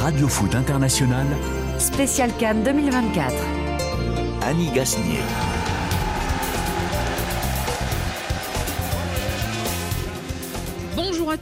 Radio Foot International. Spécial Cannes 2024. Annie Gasnier.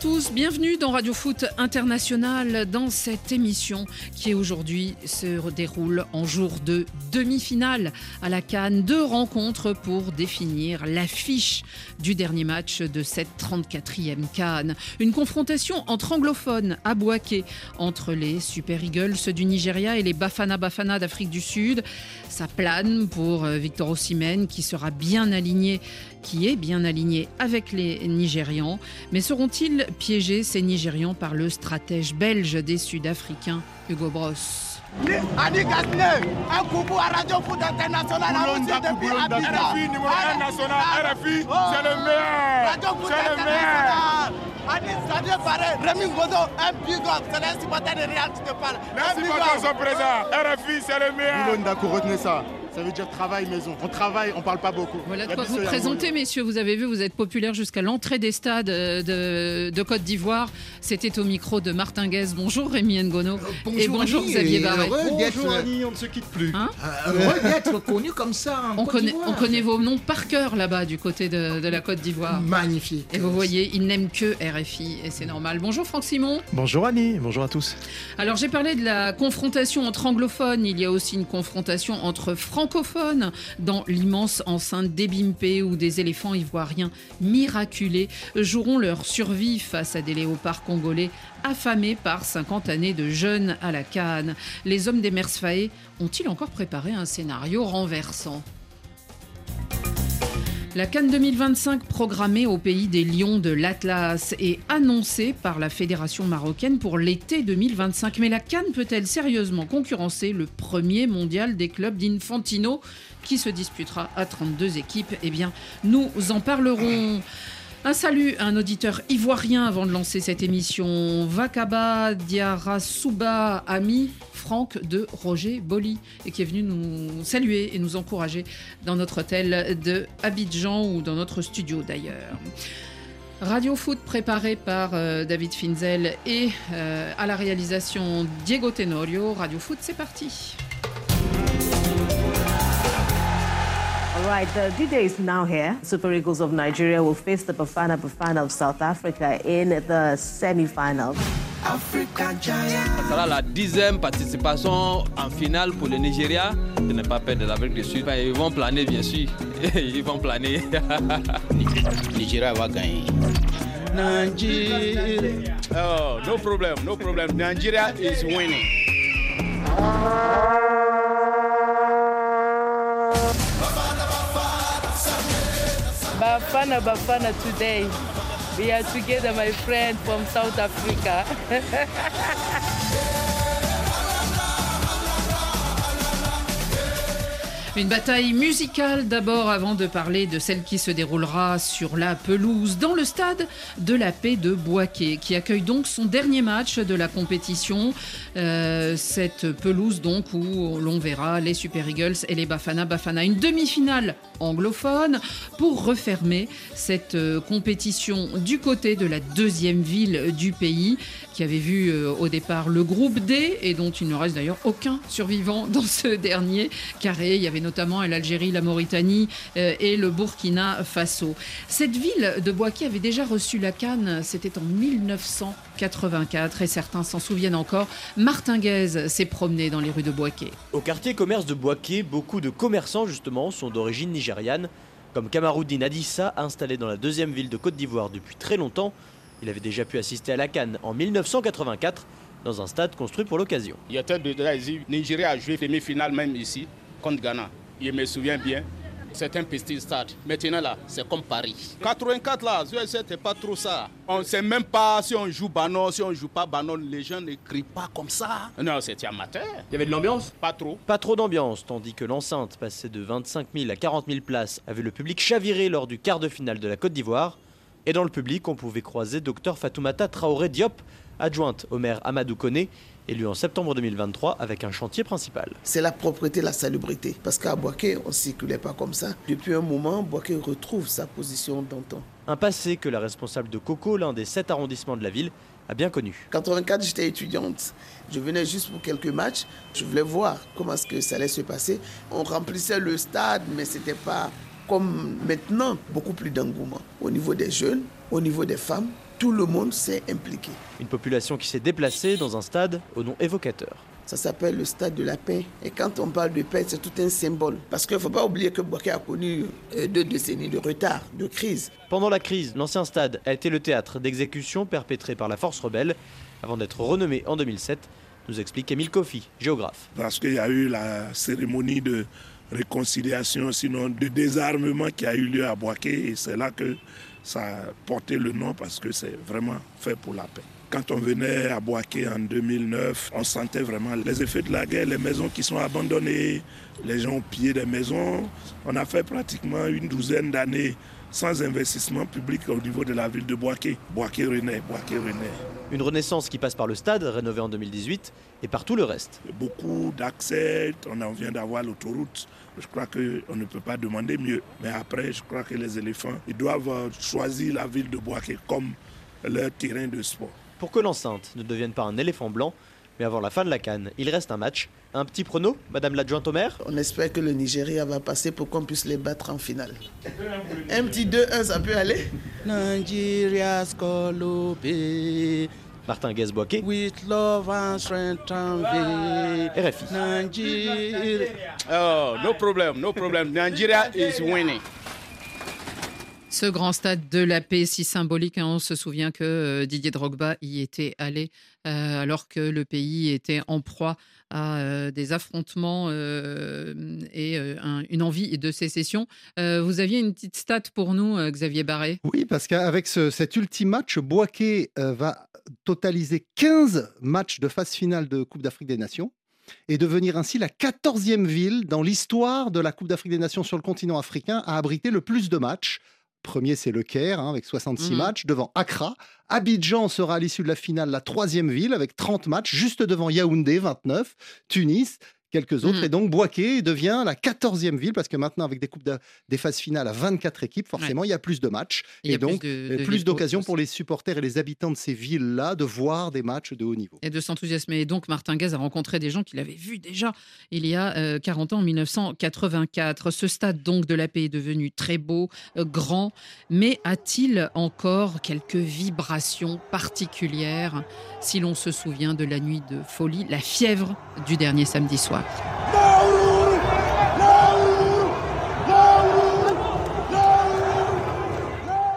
Tous, bienvenue dans Radio Foot International dans cette émission qui aujourd'hui se déroule en jour de demi-finale à la Cannes. Deux rencontres pour définir l'affiche du dernier match de cette 34e Cannes. Une confrontation entre anglophones à Boaké entre les Super Eagles du Nigeria et les Bafana Bafana d'Afrique du Sud. Ça plane pour euh, Victor Osimhen qui sera bien aligné qui est bien aligné avec les Nigérians. Mais seront-ils piégés, ces Nigérians, par le stratège belge des Sud-Africains, Hugo Bross Annie Gasnier, un coucou à Radio Foot International. Boulonda, Boulonda, RFI numéro 1 national, RFI, c'est le meilleur. Retenez ça. Ça veut dire travail maison. On travaille, on parle pas beaucoup. Voilà de quoi vous présenter, messieurs. Vous avez vu, vous êtes populaire jusqu'à l'entrée des stades euh, de, de Côte d'Ivoire. C'était au micro de Martin Guez. Bonjour Rémi Ngono. et bonjour Annie, Xavier et Barret. Heureux d'être Bonjour Annie, on ne se quitte plus. Hein euh, heureux d'être connu comme ça. en On Côte connaît, d'Ivoire. on connaît vos noms par cœur là-bas du côté de, de la Côte d'Ivoire. Magnifique. Et vous voyez, ils n'aiment que RFI et c'est normal. Bonjour Franck Simon. Bonjour Annie, bonjour à tous. Alors j'ai parlé de la confrontation entre anglophones, il y a aussi une confrontation entre francophones dans l'immense enceinte d'Ebimpe où des éléphants ivoiriens miraculés joueront leur survie face à des léopards congolais affamés par 50 années de jeûne à la canne. Les hommes des Mersfaé ont-ils encore préparé un scénario renversant? La Cannes 2025 programmée au pays des Lions de l'Atlas est annoncée par la Fédération marocaine pour l'été 2025. Mais la Cannes peut-elle sérieusement concurrencer le premier mondial des clubs d'Infantino qui se disputera à 32 équipes? Eh bien, nous en parlerons. Un salut à un auditeur ivoirien avant de lancer cette émission. Vakaba Diarasuba, ami Franck de Roger Boli, et qui est venu nous saluer et nous encourager dans notre hôtel de Abidjan ou dans notre studio d'ailleurs. Radio Foot préparé par euh, David Finzel et euh, à la réalisation Diego Tenorio. Radio Foot, c'est parti. Right, the D-Day is now here. Super Eagles of Nigeria will face the Bafana Bafana of South Africa in the semi-finals. Sera la dixième participation en finale pour le Nigeria. De ne pas perdre l'Afrique du Sud. Enfin, ils vont planer, bien sûr. Ils vont planer. Nigeria va gagner. Nigeria. Oh, no problem, no problem. Nigeria is winning. Bafana Bafana today. We are together, my friend from South Africa. Une bataille musicale d'abord avant de parler de celle qui se déroulera sur la pelouse dans le stade de la paix de Boaké qui accueille donc son dernier match de la compétition. Euh, cette pelouse donc où l'on verra les Super Eagles et les Bafana Bafana. Une demi-finale anglophone pour refermer cette euh, compétition du côté de la deuxième ville du pays qui avait vu euh, au départ le groupe D et dont il ne reste d'ailleurs aucun survivant dans ce dernier carré. Il y avait notamment l'Algérie, la Mauritanie euh, et le Burkina Faso. Cette ville de Boaké avait déjà reçu la Cannes, c'était en 1984 et certains s'en souviennent encore. Martin Guez s'est promené dans les rues de Boaké. Au quartier commerce de Boaké, beaucoup de commerçants justement sont d'origine nigériane, comme Kamaruddin Adissa, installé dans la deuxième ville de Côte d'Ivoire depuis très longtemps. Il avait déjà pu assister à la Cannes en 1984 dans un stade construit pour l'occasion. Il y a tête de là, ici. Nigeria a joué demi-finale même ici contre Ghana. Je me souviens bien. C'est un petit stade. Maintenant là, c'est comme Paris. 84 là, c'était pas trop ça. On sait même pas si on joue Banon, si on joue pas Banon. Les gens ne crient pas comme ça. Non, c'était amateur. Il y avait de l'ambiance? Pas trop. Pas trop d'ambiance, tandis que l'enceinte, passée de 25 000 à 40 000 places, a vu le public chavirer lors du quart de finale de la Côte d'Ivoire. Et dans le public, on pouvait croiser Dr Fatoumata Traoré Diop, adjointe au maire Amadou Koné, élu en septembre 2023 avec un chantier principal. C'est la propreté, la salubrité. Parce qu'à Boaké, on ne circulait pas comme ça. Depuis un moment, Boaké retrouve sa position d'antan. Un passé que la responsable de Coco, l'un des sept arrondissements de la ville, a bien connu. 84, j'étais étudiante. Je venais juste pour quelques matchs. Je voulais voir comment est-ce que ça allait se passer. On remplissait le stade, mais ce n'était pas comme maintenant, beaucoup plus d'engouement. Au niveau des jeunes, au niveau des femmes, tout le monde s'est impliqué. Une population qui s'est déplacée dans un stade au nom évocateur. Ça s'appelle le stade de la paix. Et quand on parle de paix, c'est tout un symbole. Parce qu'il ne faut pas oublier que Boaké a connu euh, deux décennies de retard, de crise. Pendant la crise, l'ancien stade a été le théâtre d'exécutions perpétrées par la force rebelle avant d'être renommé en 2007, nous explique Émile Kofi, géographe. Parce qu'il y a eu la cérémonie de réconciliation, sinon de désarmement qui a eu lieu à Boaké et c'est là que ça a porté le nom parce que c'est vraiment fait pour la paix. Quand on venait à Boaké en 2009, on sentait vraiment les effets de la guerre, les maisons qui sont abandonnées, les gens ont pillé des maisons. On a fait pratiquement une douzaine d'années sans investissement public au niveau de la ville de Boaké. Boaké renaît, Boaké renaît. Une renaissance qui passe par le stade, rénové en 2018, et par tout le reste. Beaucoup d'accès, on vient d'avoir l'autoroute. Je crois qu'on ne peut pas demander mieux. Mais après, je crois que les éléphants, ils doivent choisir la ville de Boaké comme leur terrain de sport. Pour que l'enceinte ne devienne pas un éléphant blanc, mais avant la fin de la canne, il reste un match. Un petit prono, Madame l'adjointe au maire? On espère que le Nigeria va passer pour qu'on puisse les battre en finale. Un petit 2-1, ça peut aller? Nigeria Martin Gazboaké. With love and strength and RFI. Nigeria. Oh, no problem, no problem. Nigeria is winning. Ce grand stade de la paix si symbolique, hein, on se souvient que euh, Didier Drogba y était allé euh, alors que le pays était en proie à euh, des affrontements et une envie de sécession. vous aviez une petite stat pour nous, Xavier Barré? Oui, parce qu'avec cet ultime match, Boaké va totaliser 15 matchs de phase finale de Coupe d'Afrique des Nations et devenir ainsi la 14e ville dans l'histoire de la Coupe d'Afrique des Nations sur le continent africain à abriter le plus de matchs Premier, c'est le Caire, hein, avec 66 mmh. matchs, devant Accra. Abidjan sera à l'issue de la finale la troisième ville, avec 30 matchs, juste devant Yaoundé, 29. Tunis, quelques autres. Mmh. Et donc, Boaké devient la 14e ville, parce que maintenant, avec des coupes des phases finales à 24 équipes, forcément, il y a plus de matchs. Et, donc, plus d'occasions pour les supporters et les habitants de ces villes-là de voir des matchs de haut niveau. Et de s'enthousiasmer. Et donc, Martin Gaz a rencontré des gens qu'il avait vus déjà il y a 40 euh, ans, en 1984. Ce stade, donc, de la paix est devenu très beau, euh, grand, mais a-t-il encore quelques vibrations particulières si l'on se souvient de la nuit de folie, la fièvre du dernier samedi soir?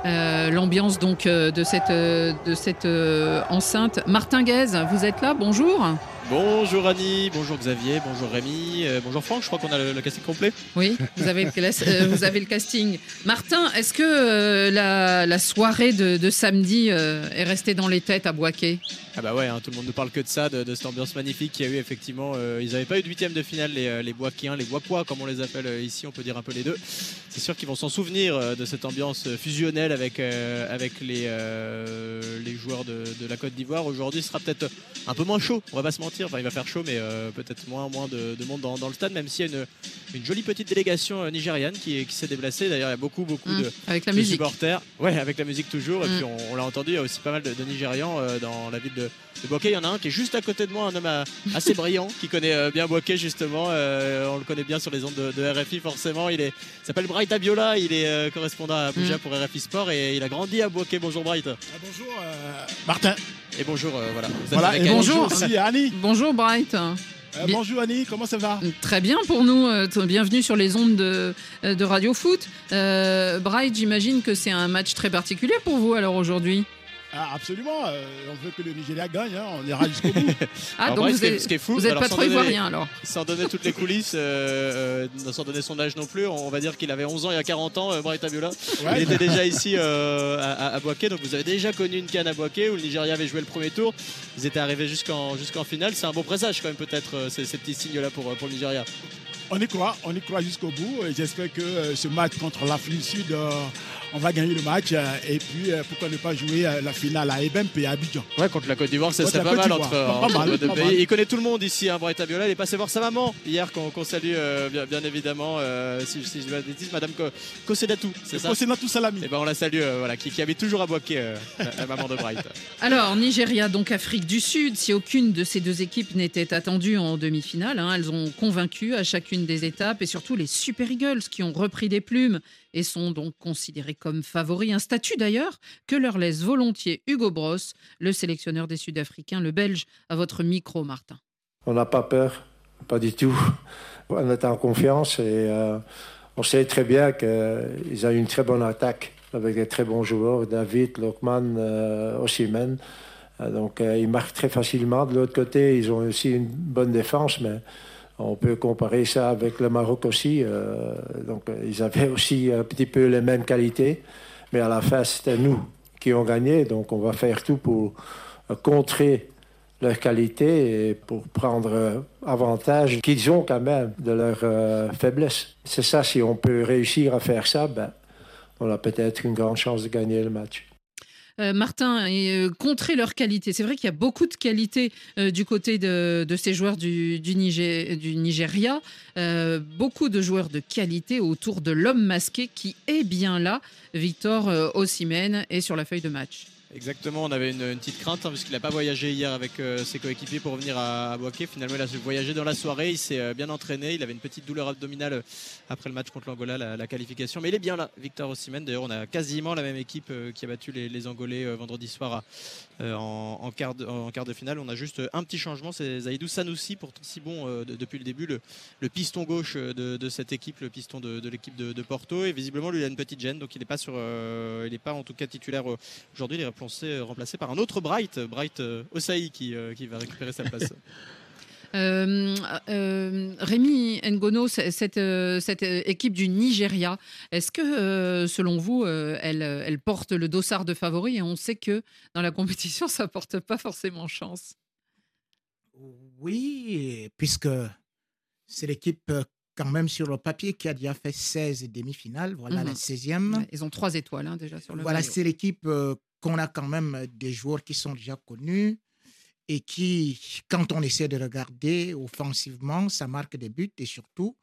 Euh, L'ambiance donc euh, de cette, euh, de cette enceinte. Martin Guez, vous êtes là, bonjour. Bonjour Annie, bonjour Xavier, bonjour Rémi, bonjour Franck, je crois qu'on a le, casting complet. Oui, vous avez le, vous avez le casting. Martin, est-ce que la, soirée de, samedi est restée dans les têtes à Boaké? Ah bah ouais, hein, tout le monde ne parle que de ça, de, cette ambiance magnifique qu'il y a eu effectivement. Euh, ils n'avaient pas eu de huitième de finale, les, euh, les les Boapois comme on les appelle euh, ici, on peut dire un peu les deux. C'est sûr qu'ils vont s'en souvenir de cette ambiance fusionnelle avec, avec les, les joueurs de, la Côte d'Ivoire. Aujourd'hui, ce sera peut-être un peu moins chaud, on va pas se mentir. Enfin, il va faire chaud, mais peut-être moins, moins de, monde dans, le stade, même s'il y a une, une jolie petite délégation nigériane qui, qui s'est déplacée. D'ailleurs, il y a beaucoup, beaucoup mmh, de, avec la musique. supporters. Ouais, avec la musique toujours. Et mmh. puis, on, l'a entendu, il y a aussi pas mal de, de Nigérians dans la ville de, de. Il y en a un qui est juste à côté de moi, un homme euh, assez brillant qui connaît euh, bien Boaké justement. Euh, on le connaît bien sur les ondes de, RFI forcément. Il s'appelle Bright Abiola. Il est correspondant à Abuja mm. pour RFI Sport et il a grandi à Boaké. Bonjour Bright. Ah, bonjour Martin. Et bonjour voilà. voilà et bonjour aussi Annie. Bonjour Bright. bonjour Annie, comment ça va? Très bien pour nous. bienvenue sur les ondes de, de Radio Foot. Bright, j'imagine que c'est un match très particulier pour vous alors aujourd'hui? Ah, absolument, euh, on veut que le Nigeria gagne, hein, on ira jusqu'au bout. ah, donc vous, êtes, fou, vous êtes pas trop ivoirien alors Sans donner toutes les coulisses, euh, euh, sans donner son âge non plus, on va dire qu'il avait 11 ans il y a 40 ans, euh, Bright Abiola. Il était déjà ici à, à, Boaké, donc vous avez déjà connu une canne à Boaké où le Nigeria avait joué le premier tour. Ils étaient arrivés jusqu'en jusqu'en finale, c'est un bon présage quand même peut-être ces, ces, petits signes-là pour, pour le Nigeria. On y croit, on y croit jusqu'au bout. J'espère que ce match contre l'Afrique du Sud on va gagner le match euh, et puis euh, pourquoi ne pas jouer euh, la finale à Ebempe et à Abidjan. Ouais, contre la Côte d'Ivoire, ça serait pas mal entre, Pas entre mal, deux pas pays. mal. Il connaît tout le monde ici, hein, Bright Abiola. Il est passé voir sa maman hier, qu'on qu'on salue euh, bien, bien évidemment, euh, si, si je dis pas de bêtises, Madame Ko- Kosedatou, c'est ça Kosedatou Salami. Et ben on la salue, euh, voilà, qui, qui habite toujours à Boaké, euh, la, la maman de Bright. Alors, Nigeria, donc Afrique du Sud, si aucune de ces deux équipes n'était attendue en demi-finale, hein, elles ont convaincu à chacune des étapes et surtout les Super Eagles qui ont repris des plumes et sont donc considérés comme favoris. Un statut d'ailleurs que leur laisse volontiers Hugo Bross, le sélectionneur des Sud-Africains, le Belge, à votre micro, Martin. On n'a pas peur, pas du tout. On est en confiance et euh, on sait très bien qu'ils ont une très bonne attaque avec des très bons joueurs, David, Lokman, euh. Euh, Donc euh, ils marquent très facilement. De l'autre côté, ils ont aussi une bonne défense, mais on peut comparer ça avec le Maroc aussi. Euh, donc euh, ils avaient aussi un petit peu les mêmes qualités, mais à la fin, c'était nous qui ont gagné. Donc on va faire tout pour euh, contrer leur qualité et pour prendre avantage qu'ils ont quand même de leur euh, faiblesse. C'est ça, si on peut réussir à faire ça, ben, on a peut-être une grande chance de gagner le match. Euh, Martin, et, euh, contrer leur qualité. C'est vrai qu'il y a beaucoup de qualité euh, du côté de, ces joueurs du, Nigeria. Euh, beaucoup de joueurs de qualité autour de l'homme masqué qui est bien là. Victor Osimhen est sur la feuille de match. Exactement, on avait une, petite crainte hein, puisqu'il n'a pas voyagé hier avec euh, ses coéquipiers pour venir à, à Boaké. Finalement, il a voyagé dans la soirée, il s'est euh, bien entraîné, il avait une petite douleur abdominale euh, après le match contre l'Angola, la, qualification. Mais il est bien là, Victor Osimhen. D'ailleurs, on a quasiment la même équipe qui a battu les, les Angolais vendredi soir à- en, en quart de, finale. On a juste un petit changement, c'est Zaidou Sanoussi, pourtant si bon euh, de- depuis le début, le, piston gauche euh, de, cette équipe, le piston de, l'équipe de, Porto. Et visiblement, lui, il a une petite gêne, donc il n'est pas, sur, euh, pas en tout cas titulaire euh, aujourd'hui. Il est remplacé, par un autre Bright, Bright euh, Osaï, euh, qui va récupérer sa place. Euh, euh, Rémi Ngono, cette, euh, cette équipe du Nigeria, est-ce que, selon vous, elle, elle porte le dossard de favori Et on sait que dans la compétition, ça porte pas forcément chance? Oui, puisque c'est l'équipe quand même sur le papier qui a déjà fait 16 demi-finales, voilà la Mhm. 16e. Ouais, ils ont trois étoiles hein, déjà sur le Voilà, c'est l'équipe euh, qu'on a quand même des joueurs qui sont déjà connus et qui, quand on essaie de regarder offensivement, ça marque des buts et surtout,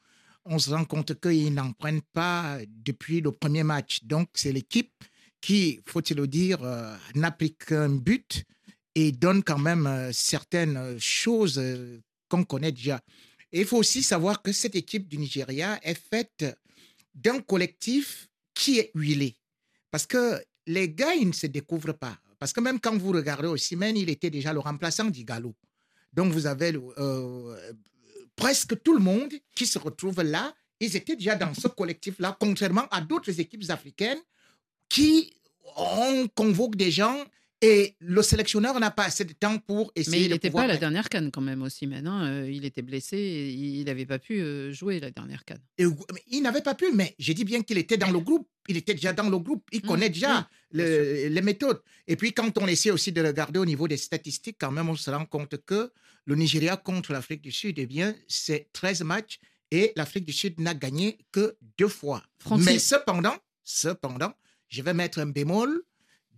on se rend compte qu'ils n'en prennent pas depuis le premier match. Donc, c'est l'équipe qui, faut-il le dire, euh, n'a pris qu'un but et donne quand même euh, certaines choses euh, qu'on connaît déjà. Et il faut aussi savoir que cette équipe du Nigeria est faite d'un collectif qui est huilé. Parce que les gars, ils ne se découvrent pas. Parce que même quand vous regardez Osimhen, il était déjà le remplaçant d'Igalo. Donc vous avez euh, presque tout le monde qui se retrouve là. Ils étaient déjà dans ce collectif-là, contrairement à d'autres équipes africaines qui on convoque des gens et le sélectionneur n'a pas assez de temps pour essayer Mais il de n'était pas à la dernière canne quand même aussi, maintenant. il était blessé, et il n'avait pas pu euh, jouer la dernière canne. Et il n'avait pas pu, mais j'ai dit bien qu'il était dans le groupe. Il était déjà dans le groupe. Il Mmh, connaît déjà oui, le- les méthodes. Et puis, quand on essaie aussi de regarder au niveau des statistiques, quand même, on se rend compte que le Nigeria contre l'Afrique du Sud, eh bien, c'est 13 matchs et l'Afrique du Sud n'a gagné que deux fois. Francis- Mais cependant, cependant, je vais mettre un bémol.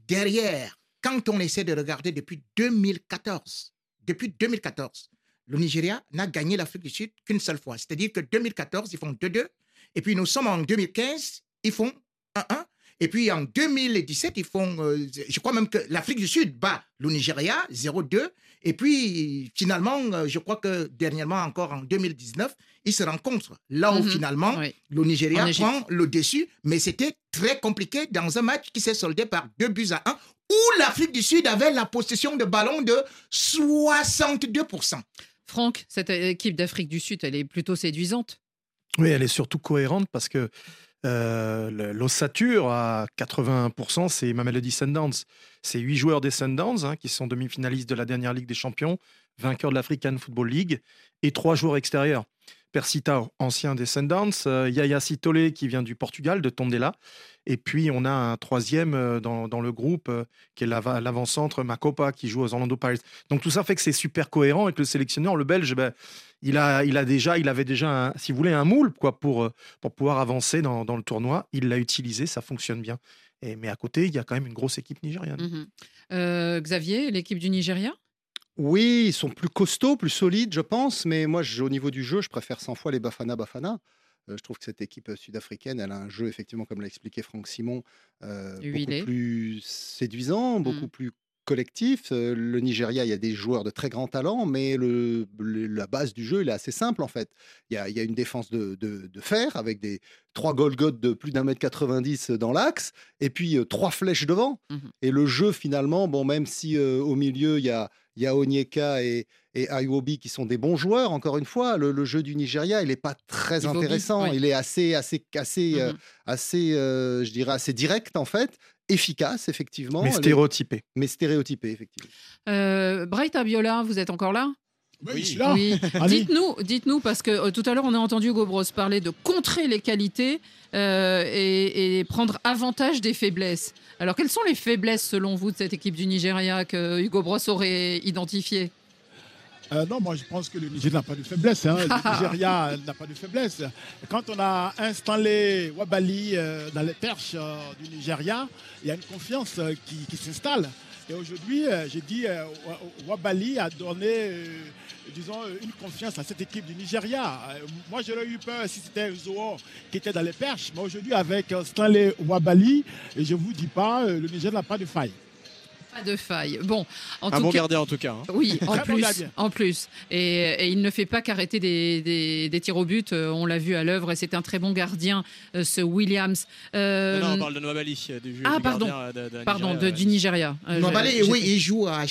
Derrière, quand on essaie de regarder depuis 2014, depuis 2014, le Nigeria n'a gagné l'Afrique du Sud qu'une seule fois. C'est-à-dire que 2014, ils font 2-2. Et puis nous sommes en 2015, ils font 1-1. Et puis en 2017, ils font, euh, je crois même que l'Afrique du Sud bat le Nigeria 0-2. Et puis finalement, euh, je crois que dernièrement encore en 2019, ils se rencontrent. Là où Mhm. finalement, Oui. le Nigeria prend le dessus, mais c'était très compliqué dans un match qui s'est soldé par 2 buts à 1, où l'Afrique du Sud avait la possession de ballon de 62%. Franck, cette équipe d'Afrique du Sud, elle est plutôt séduisante. Oui, elle est surtout cohérente parce que euh, l'ossature à 81%, c'est Mamelody Sundowns. C'est huit joueurs des Sundowns hein, qui sont demi-finalistes de la dernière Ligue des Champions, vainqueurs de l'African Football League, et trois joueurs extérieurs. Persita, ancien Descendants, euh, Yaya Sitole qui vient du Portugal, de Tondela. Et puis on a un troisième euh, dans, dans le groupe euh, qui est l'ava- l'avant-centre Makopa qui joue aux Orlando Pirates. Donc tout ça fait que c'est super cohérent et que le sélectionneur, le Belge, ben, il, a, il, a déjà, il avait déjà, un- si vous voulez, un moule quoi, pour, pour pouvoir avancer dans, dans le tournoi. Il l'a utilisé, ça fonctionne bien. Mais à côté, il y a quand même une grosse équipe nigériane. Mhm. Euh, Xavier, l'équipe du Nigeria? Oui, ils sont plus costauds, plus solides, je pense, mais moi, je- au niveau du jeu, je préfère 100 fois les Bafana Bafana. Euh, je trouve que cette équipe sud-africaine, elle a un jeu, effectivement, comme l'a expliqué Franck Simon, euh, beaucoup plus séduisant, beaucoup plus collectif. Euh, le Nigeria, il y a des joueurs de très grand talent, mais le, le- la base du jeu, il est assez simple, en fait. Il y a, il y a une défense de, de- de fer, avec des trois Golgoth de plus d'un mètre 90 dans l'axe, et puis euh, trois flèches devant. Et le jeu, finalement, bon, même si euh, au milieu, il y a, il y a Onyeka et, et Ayobi qui sont des bons joueurs, encore une fois, le, le jeu du Nigeria, il n'est pas très Iwobi, intéressant. oui. Il est assez, assez, assez, euh, Mhm. assez euh, je dirais, assez direct, en fait, efficace, effectivement. Mais stéréotypé. Mais stéréotypé, effectivement. Euh, Bright Abiola, vous êtes encore là? Oui, je suis là. Oui. Allez. Dites-nous, dites-nous, parce que euh, tout à l'heure, on a entendu Hugo Bros parler de contrer les qualités euh, et, et prendre avantage des faiblesses. Alors, quelles sont les faiblesses, selon vous, de cette équipe du Nigeria que Hugo Bros aurait identifiées? Euh, non, moi je pense que le Niger n'a pas de faiblesse. hein. Le Nigeria n'a pas de faiblesse. Quand on a installé Wabali euh, dans les perches euh, du Nigeria, il y a une confiance euh, qui, qui s'installe. Et aujourd'hui, euh, j'ai dit, euh, Wa- Wabali a donné, euh, disons, euh, une confiance à cette équipe du Nigeria. Euh, moi, j'aurais eu peur si c'était Zoho qui était dans les perches. Mais aujourd'hui, avec euh, Stanley Wabali, et je ne vous dis pas, le Niger n'a pas de faille. Pas de faille. Bon, en Un tout bon cas- gardien en tout cas. hein. Oui, en plus, en plus. Et, et il ne fait pas qu'arrêter des, des- des tirs au but. On l'a vu à l'œuvre et c'est un très bon gardien, ce Williams. Euh, Non, non, on parle de Nwabali, euh, du, ah, du pardon, gardien, de- de pardon, Nigeria, de- du Nigeria. J'ai- oui, il joue à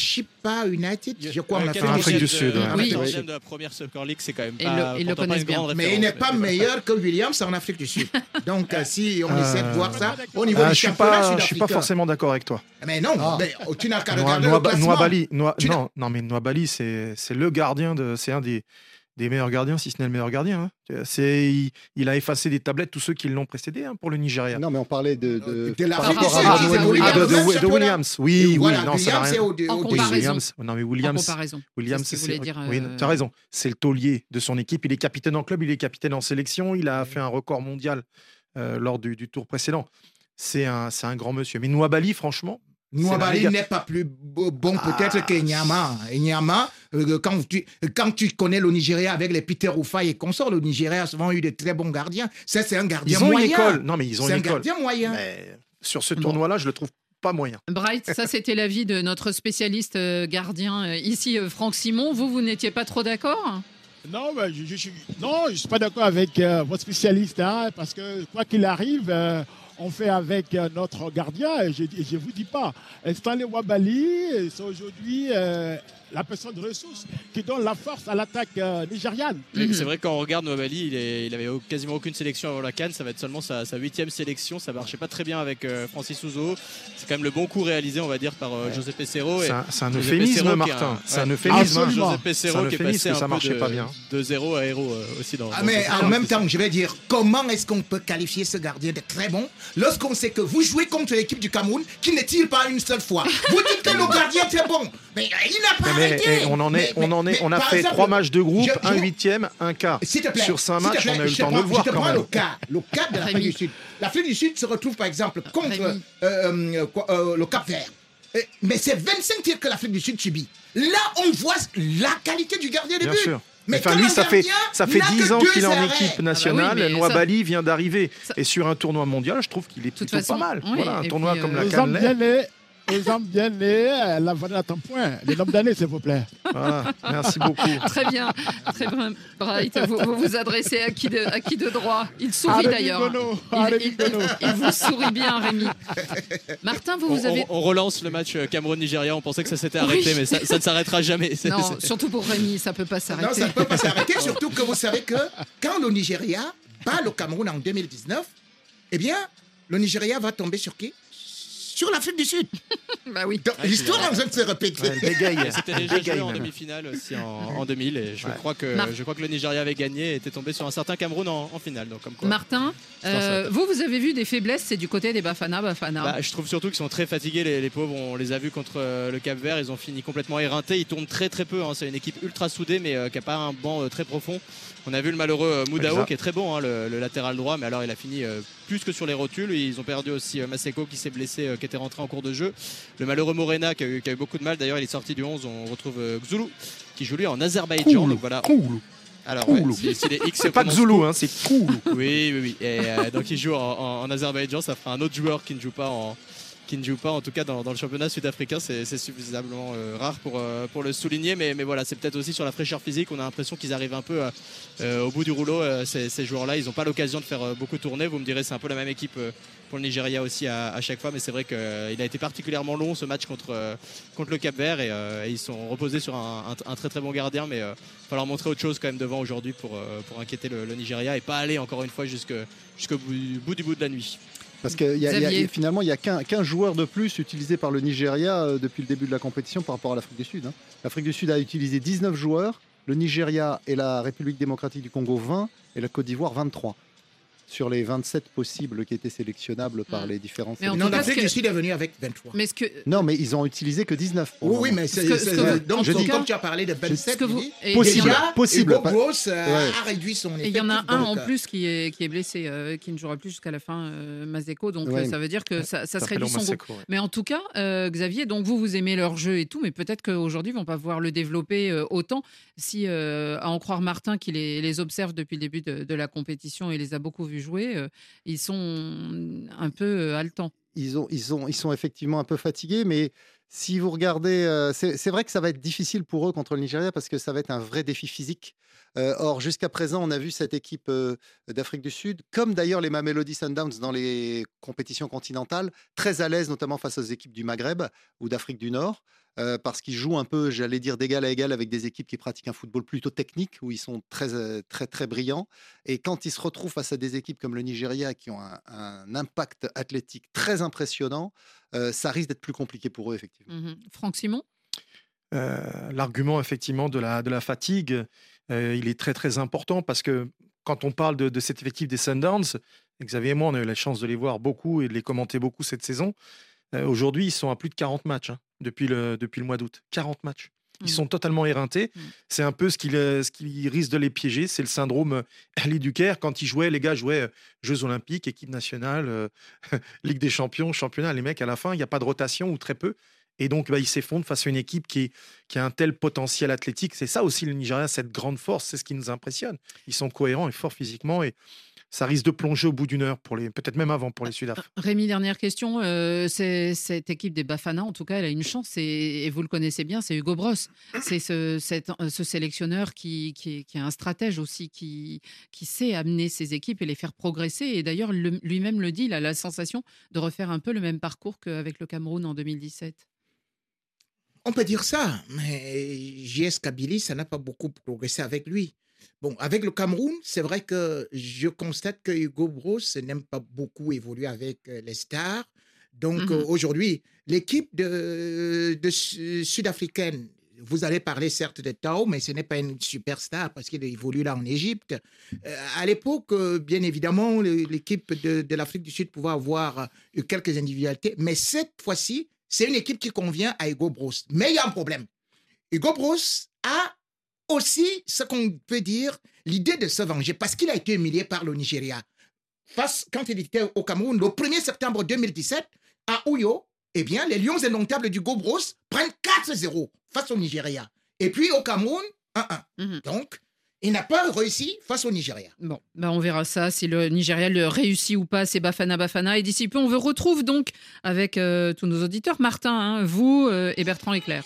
Chippa United, je crois, en Euh, Afrique quatrième du Sud. du Sud, euh, Oui. de la première Soccer League, c'est quand même pas, le- ils le pas connaissent une bien. grande Mais il n'est pas meilleur que Williams en Afrique du Sud. Donc, euh, si on Euh, essaie de voir ça au niveau Ah, du championnat pas, je suis pas forcément d'accord avec toi. Mais non, Ah. mais, oh, tu n'as qu'à Noa- regarder le Noa- classement. Noabali, Noa- Tu n'as- non, non, mais Noabali, c'est c'est le gardien de, c'est un des, des meilleurs gardiens, si ce n'est le meilleur gardien. hein. C'est, il, il a effacé des tablettes tous ceux qui l'ont précédé hein, pour le Nigeria. Non, mais on parlait de, de, De la par Afrique rapport du à Sud, Williams. de, oui, oui, voilà, non, ça n'a rien. au- En comparaison. Williams, non mais Williams. Williams, C'est ce dire, oui, euh, tu as raison. C'est le taulier de son équipe. Il est capitaine en club, il est capitaine en sélection. Il a fait un record mondial euh, lors du, du tour précédent. C'est un, c'est un grand monsieur. Mais Nouabali, franchement, Nouabali n'est pas plus bo- bon peut-être que Nyama. Nyama, euh, quand, tu, quand tu connais le Nigeria avec les Peter Oufai et consorts, le Nigeria a souvent eu de très bons gardiens. Ça, c'est un gardien Ils ont moyen. une école. Non, mais ils ont C'est une un école. gardien moyen. Mais sur ce tournoi-là, je le trouve pas moyen. Bright, ça c'était l'avis de notre spécialiste euh, gardien euh, ici, Franck Simon. Vous, vous n'étiez pas trop d'accord? Non, je, je suis, non, je suis pas d'accord avec euh, votre spécialiste, hein, parce que quoi qu'il arrive, euh, on fait avec euh, notre gardien, et je ne vous dis pas, Stanley Wabali, euh, c'est aujourd'hui euh, la personne de ressources qui donne la force à l'attaque euh, nigériane. C'est vrai quand on regarde Nwabali, il, est- il avait quasiment aucune sélection avant la Cannes. Ça va être seulement sa huitième sélection. Ça marchait pas très bien avec euh, Francis Ouzo. C'est quand même le bon coup réalisé, on va dire, par euh, José Pesero. C'est Et un- un euphémisme, Martin. C'est un euphémisme. José Absolument. Pesero qui est passé que un ça peu marchait de, pas bien. de zéro à héros euh, aussi dans. Ah, mais en même temps, je vais dire, comment est-ce qu'on peut qualifier ce gardien de très bon lorsqu'on sait que vous jouez contre l'équipe du Cameroun qui ne tire pas une seule fois? Vous dites que le gardien est très bon, mais il n'a pas Mais, arrêté. eh, on en est, Mais- on en est, mais on a fait exemple, trois matchs de groupe, je- un huitième, un quart. S'il te plaît, Sur cinq matchs, plaît, on a eu le te temps de le voir Je te quand prends même. le cas, le cas de l'Afrique du Sud. L'Afrique du Sud se retrouve par exemple contre euh, euh, quoi, euh, le Cap Vert. Mais c'est 25 tirs que l'Afrique du Sud subit. Là, on voit la qualité du gardien de Bien but. sûr. Mais enfin, lui, ça fait, ça fait n'a que 10 ans qu'il est en équipe Ah nationale. bah oui, mais Noabali vient d'arriver. Ça- Et sur un tournoi mondial, je trouve qu'il est plutôt façon, pas mal. oui, Voilà, un tournoi puis, comme euh, la Cannes les hommes bien nés, euh, la vanne est en point. Les hommes d'année, s'il vous plaît. Voilà, merci beaucoup. Très bien, très bien, Bright. Vous vous, vous adressez à qui de, à qui de droit? Il sourit À d'ailleurs. Il, à Rémi il- vous sourit bien, Rémi. Martin, vous, On, vous avez. on- on relance le match euh, Cameroun-Nigeria. On pensait que ça s'était Oui. arrêté, mais ça, ça ne s'arrêtera jamais. Non, surtout pour Rémi, ça peut pas Non, s'arrêter. ça ne peut pas s'arrêter, surtout que vous savez que quand le Nigeria bat le Cameroun en 2019, eh bien, le Nigeria va tomber sur qui? Sur l'Afrique du Sud. bah oui. L'histoire est en train de se répéter. C'était déjà joué en demi-finale aussi en, en 2000 et je, crois que, Mar- je crois que le Nigeria avait gagné et était tombé sur un certain Cameroun en, en finale. Donc comme quoi. Martin, euh, vous, vous avez vu des faiblesses, c'est du côté des Bafana Bafana. Bah, je trouve surtout qu'ils sont très fatigués, les, les pauvres. On les a vus contre euh, le Cap Vert, ils ont fini complètement éreintés. Ils tournent très très peu. hein. C'est une équipe ultra soudée, mais euh, qui n'a pas un banc euh, très profond. On a vu le malheureux Moudao qui est très bon, hein, le, le latéral droit, mais alors il a fini euh, plus que sur les rotules. Ils ont perdu aussi euh, Maseko qui s'est blessé, euh, était rentré en cours de jeu. Le malheureux Morena qui a eu, qui a eu beaucoup de mal. D'ailleurs, il est sorti du 11. On retrouve euh, Xulu qui joue lui en Azerbaïdjan. Donc voilà. Alors, ouais, C'est pas cool. hein, c'est cool. Oui, oui, oui. Et euh, donc il joue en, en- en Azerbaïdjan, ça fera un autre joueur qui ne joue pas en qui ne joue pas en tout cas dans, dans le championnat sud-africain, c'est suffisamment euh, rare pour, euh, pour le souligner, mais, mais voilà, c'est peut-être aussi sur la fraîcheur physique, on a l'impression qu'ils arrivent un peu au bout du rouleau, ces, ces joueurs-là, ils n'ont pas l'occasion de faire beaucoup tourner, vous me direz c'est un peu la même équipe pour le Nigeria aussi à, à chaque fois, mais c'est vrai qu'il a été particulièrement long ce match contre, euh, contre le Cap Vert et, euh, et ils sont reposés sur un, un- un très très bon gardien, mais il va falloir montrer autre chose quand même devant aujourd'hui pour, euh, pour inquiéter le, le Nigeria et pas aller encore une fois jusque- jusqu'au bout, bout du bout de la nuit. Parce que y a- y a- Xavier. finalement, il n'y a qu'un joueur de plus utilisé par le Nigeria euh, depuis le début de la compétition par rapport à l'Afrique du Sud. hein. L'Afrique du Sud a utilisé 19 joueurs, le Nigeria et la République démocratique du Congo 20 et la Côte d'Ivoire 23 sur les 27 possibles qui étaient sélectionnables par les différentes Mais en tout cas, ce que- du Sud est venue avec 23. Mais ce que Non, mais ils ont utilisé que 19. pour Oui, le oui, moment. mais c'est. Ce que- c'est- ce que- donc, en tout donc, cas- comme tu as parlé de 27, Ce que vous- et- Possible, possible, Hugo Bross, euh, Ouais. a réduit son Et il y en a un donc, en euh, plus qui est, qui est blessé, euh, qui ne jouera plus jusqu'à la fin, euh, Mazeko. Donc Ouais. euh, ça veut dire que ça, ça se S'appelle réduit son Maseko, groupe. Mais en tout cas, euh, Xavier, donc vous, vous aimez leur jeu et tout, mais peut-être qu'aujourd'hui, ils vont pas pouvoir le développer euh, autant. Si, euh, à en croire Martin, qui les, les observe depuis le début de, de la compétition et les a beaucoup vus jouer, euh, ils sont un peu euh, haletants. ils, ont, ils, ont, ils sont effectivement un peu fatigués, mais si vous regardez, euh, c'est vrai que ça va être difficile pour eux contre le Nigeria parce que ça va être un vrai défi physique. Or, jusqu'à présent, on a vu cette équipe d'Afrique du Sud, comme d'ailleurs les Mamelody Sundowns dans les compétitions continentales, très à l'aise, notamment face aux équipes du Maghreb ou d'Afrique du Nord, euh, parce qu'ils jouent un peu, j'allais dire, d'égal à égal avec des équipes qui pratiquent un football plutôt technique, où ils sont très, euh, très, très brillants. Et quand ils se retrouvent face à des équipes comme le Nigeria, qui ont un, un impact athlétique très impressionnant, euh, ça risque d'être plus compliqué pour eux, effectivement. Mhm. Franck Simon? Euh, L'argument effectivement de la, de la fatigue, euh, il est très très important parce que quand on parle de, de cet effectif des Sundowns, Xavier et moi, on a eu la chance de les voir beaucoup et de les commenter beaucoup cette saison. Euh, Aujourd'hui, ils sont à plus de 40 matchs hein, depuis, le, depuis le mois d'août. 40 matchs. Ils Mhm. sont totalement éreintés. C'est un peu ce qui, ce qui risque de les piéger. C'est le syndrome euh, Ali. Quand ils jouaient, les gars jouaient euh, Jeux Olympiques, équipe nationale, euh, Ligue des Champions, championnat. Les mecs, à la fin, il n'y a pas de rotation ou très peu. Et donc, bah, ils s'effondrent face à une équipe qui, qui a un tel potentiel athlétique. C'est ça aussi le Nigeria, cette grande force. C'est ce qui nous impressionne. Ils sont cohérents et forts physiquement. Et ça risque de plonger au bout d'une heure, pour les, peut-être même avant pour les Sud-Africains. Rémi, dernière question. Euh, c'est- cette équipe des Bafana, en tout cas, elle a une chance et, et vous le connaissez bien, c'est Hugo Bross. C'est ce, cet- ce sélectionneur qui, qui, est- qui est un stratège aussi, qui, qui sait amener ses équipes et les faire progresser. Et d'ailleurs, le- lui-même le dit, il a la sensation de refaire un peu le même parcours qu'avec le Cameroun en 2017. On peut dire ça, mais JS Kabylie, ça n'a pas beaucoup progressé avec lui. Bon, avec le Cameroun, c'est vrai que je constate que Hugo Bros n'aime pas beaucoup évoluer avec euh, les stars. Donc Mhm. euh, aujourd'hui, l'équipe de, de Su- sud-africaine, vous allez parler certes de Tao, mais ce n'est pas une superstar parce qu'il évolue là en Égypte. Euh, à l'époque, euh, bien évidemment, l'équipe de, de l'Afrique du Sud pouvait avoir eu quelques individualités, mais cette fois-ci, c'est une équipe qui convient à Hugo Bros. Mais il y a un problème. Hugo Bros a aussi ce qu'on peut dire l'idée de se venger parce qu'il a été humilié par le Nigeria. Face, quand il était au Cameroun, le 1er septembre 2017, à Ouyo, eh bien, les Lions indomptables du Gobros prennent 4-0 face au Nigeria. Et puis au Cameroun, 1-1. Donc, il n'a pas réussi face au Nigeria. Bon, bah on verra ça, si le Nigeria le réussit ou pas, c'est Bafana Bafana. Et d'ici peu, on vous retrouve donc avec euh, tous nos auditeurs. Martin, hein, vous euh, et Bertrand Leclerc.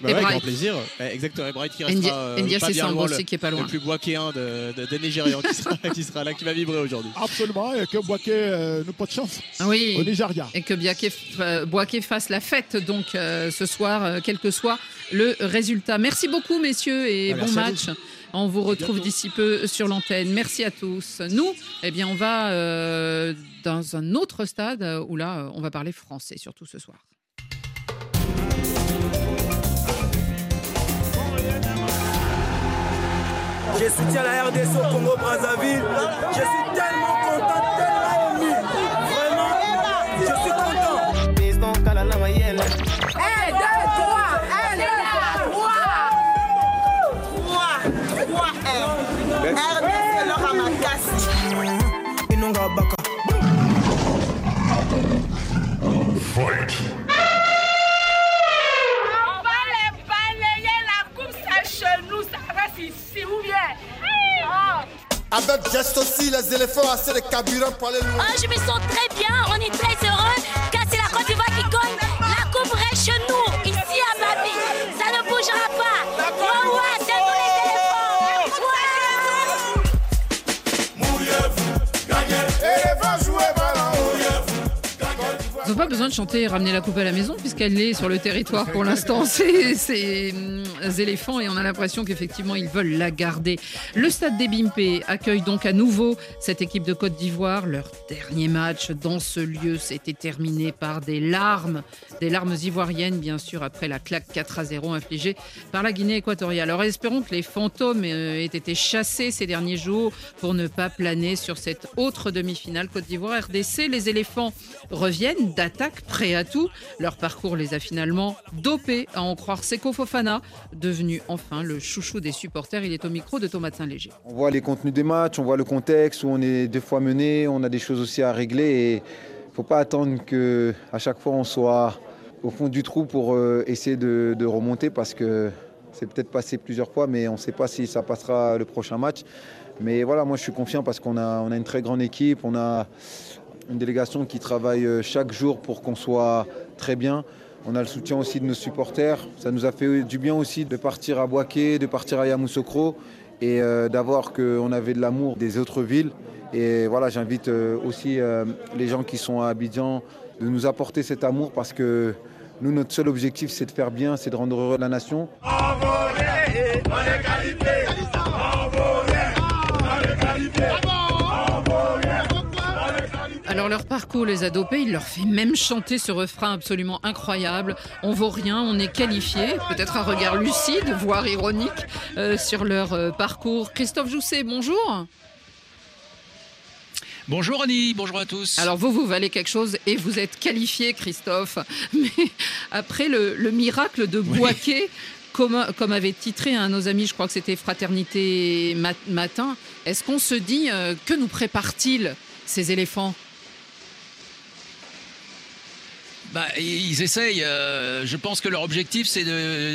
Bah Et ouais, grand plaisir. Exactement. Et Bright qui restera euh, c'est aussi le, qui est pas loin. le plus boakéen de, de- des Nigérians qui sera, qui sera là, qui va vibrer aujourd'hui. Absolument, et que Boaké euh, nous pas de chance Ah Oui. au Nigeria. Et que Biaké f- euh, Boaké fasse la fête donc euh, ce soir, euh, quel que soit le résultat. Merci beaucoup messieurs et Ah, bon match. On vous retrouve d'ici peu sur l'antenne. Merci à tous. Nous, eh bien, on va euh, dans un autre stade où là, on va parler français, surtout ce soir. Je soutiens la RDC au Congo Brazzaville. Je suis tellement content, tellement ému. Vraiment, je suis content. 1, 2, 3, 1, 2, 3. 3, 3, RDC Laura. Inonga Baka. On Avec geste aussi, les éléphants assez de carburant pour aller loin. Ah, je me sens très bien, on est très heureux car c'est la Côte d'Ivoire qui gagne. La coupe reste chez nous, ici à Babi. Ça ne bougera pas. Ouais, ouais, c'est les éléphants. Éléphants, jouez ballon. Ils n'ont pas besoin de chanter et ramener la coupe à la maison puisqu'elle est sur le territoire pour l'instant. C'est ces éléphants et on a l'impression qu'effectivement ils veulent la garder. Le stade des Bimpé accueille donc à nouveau cette équipe de Côte d'Ivoire. Leur dernier match dans ce lieu s'était terminé par des larmes, des larmes ivoiriennes bien sûr après la claque 4 à 0 infligée par la Guinée équatoriale. Alors espérons que les fantômes euh, aient été chassés ces derniers jours pour ne pas planer sur cette autre demi-finale Côte d'Ivoire RDC. Les éléphants reviennent d'attaque, prêts à tout. Leur parcours les a finalement dopés, à en croire Seko Fofana, devenu enfin le chouchou des supporters. Il est au micro de Thomas Saint-Léger. On voit les contenus des matchs, on voit le contexte où on est deux fois mené, on a des choses aussi à régler et il ne faut pas attendre que à chaque fois on soit au fond du trou pour euh, essayer de, remonter parce que c'est peut-être passé plusieurs fois mais on ne sait pas si ça passera le prochain match. Mais voilà, moi je suis confiant parce qu'on a, on a une très grande équipe, on a une délégation qui travaille euh, chaque jour pour qu'on soit très bien. On a le soutien aussi de nos supporters. Ça nous a fait du bien aussi de partir à Boaké, de partir à Yamoussoukro et euh, d'avoir qu'on avait de l'amour des autres villes. Et voilà, j'invite euh, aussi euh, les gens qui sont à Abidjan de nous apporter cet amour parce que nous, notre seul objectif, c'est de faire bien, c'est de rendre heureux la nation. Parcours les a dopés, il leur fait même chanter ce refrain absolument incroyable. On vaut rien, on est qualifié, peut-être un regard lucide, voire ironique euh, sur leur euh, parcours. Christophe Jousset, bonjour. Bonjour Annie, bonjour à tous. Alors vous, vous valez quelque chose et vous êtes qualifié, Christophe. Mais après le, le miracle de Boaké, comme, comme avait titré un de nos amis, je crois que c'était Fraternité Mat- Matin, est-ce qu'on se dit euh, que nous prépare-t-il ces éléphants? Bah, ils essayent. euh, je pense que leur objectif, c'est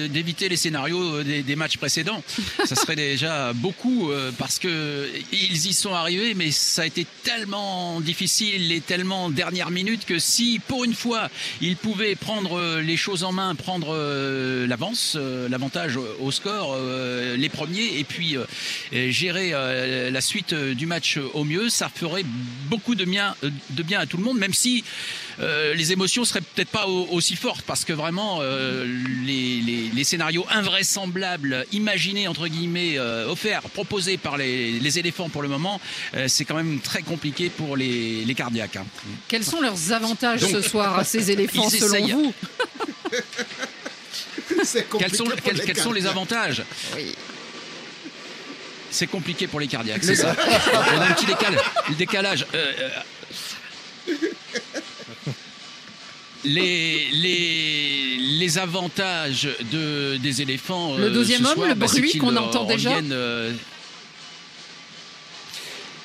d'éviter les scénarios des, des matchs précédents. Ça serait déjà beaucoup euh, parce que ils y sont arrivés, mais ça a été tellement difficile et tellement dernière minute que si, pour une fois, ils pouvaient prendre euh, les choses en main, prendre euh, l'avance, euh, l'avantage au score, euh, les premiers, et puis euh, gérer euh, la suite euh, du match au mieux, ça ferait beaucoup de bien, euh, de bien à tout le monde, même si euh, les émotions seraient peut-être pas au- aussi fortes parce que vraiment euh, les, les- les scénarios invraisemblables, imaginés entre guillemets, euh, offerts, proposés par les, les éléphants pour le moment, euh, c'est quand même très compliqué pour les, les cardiaques. hein. Quels sont leurs avantages Donc, ce soir à ces éléphants selon essayent. vous? Quels sont, quels- quels sont les avantages? C'est compliqué pour les cardiaques, c'est ça. On a un petit le décalage. Euh, euh, les, les, les avantages de, des éléphants. Le euh, deuxième ce homme, soir, le bah, bruit qu'on entend déjà reviennent, euh,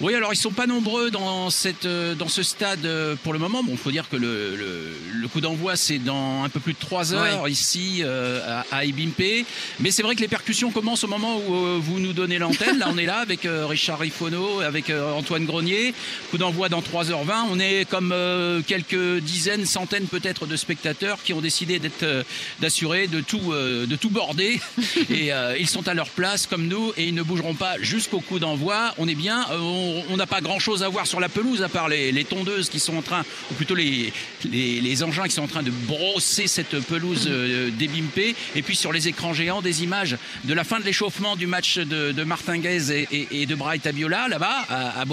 Oui, alors ils sont pas nombreux dans, cette, euh, dans ce stade euh, pour le moment. Bon, il faut dire que le, le, le coup d'envoi, c'est dans un peu plus de 3 heures ici euh, à, à Ibimpe. Mais c'est vrai que les percussions commencent au moment où euh, vous nous donnez l'antenne. Là, on est là avec euh, Richard Rifono, avec euh, Antoine Grenier. Coup d'envoi dans 3h20. On est comme euh, quelques dizaines, centaines peut-être de spectateurs qui ont décidé d'être d'assurer de tout, euh, de tout border. et euh, ils sont à leur place comme nous et ils ne bougeront pas jusqu'au coup d'envoi. On est bien. On on n'a pas grand chose à voir sur la pelouse à part les, tondeuses qui sont en train, ou plutôt les, engins qui sont en train de brosser cette pelouse euh, d'Ebimpe. Et puis sur les écrans géants, des images de la fin de l'échauffement du match de, de Martinguez et, de Bright Abiola là-bas à, à.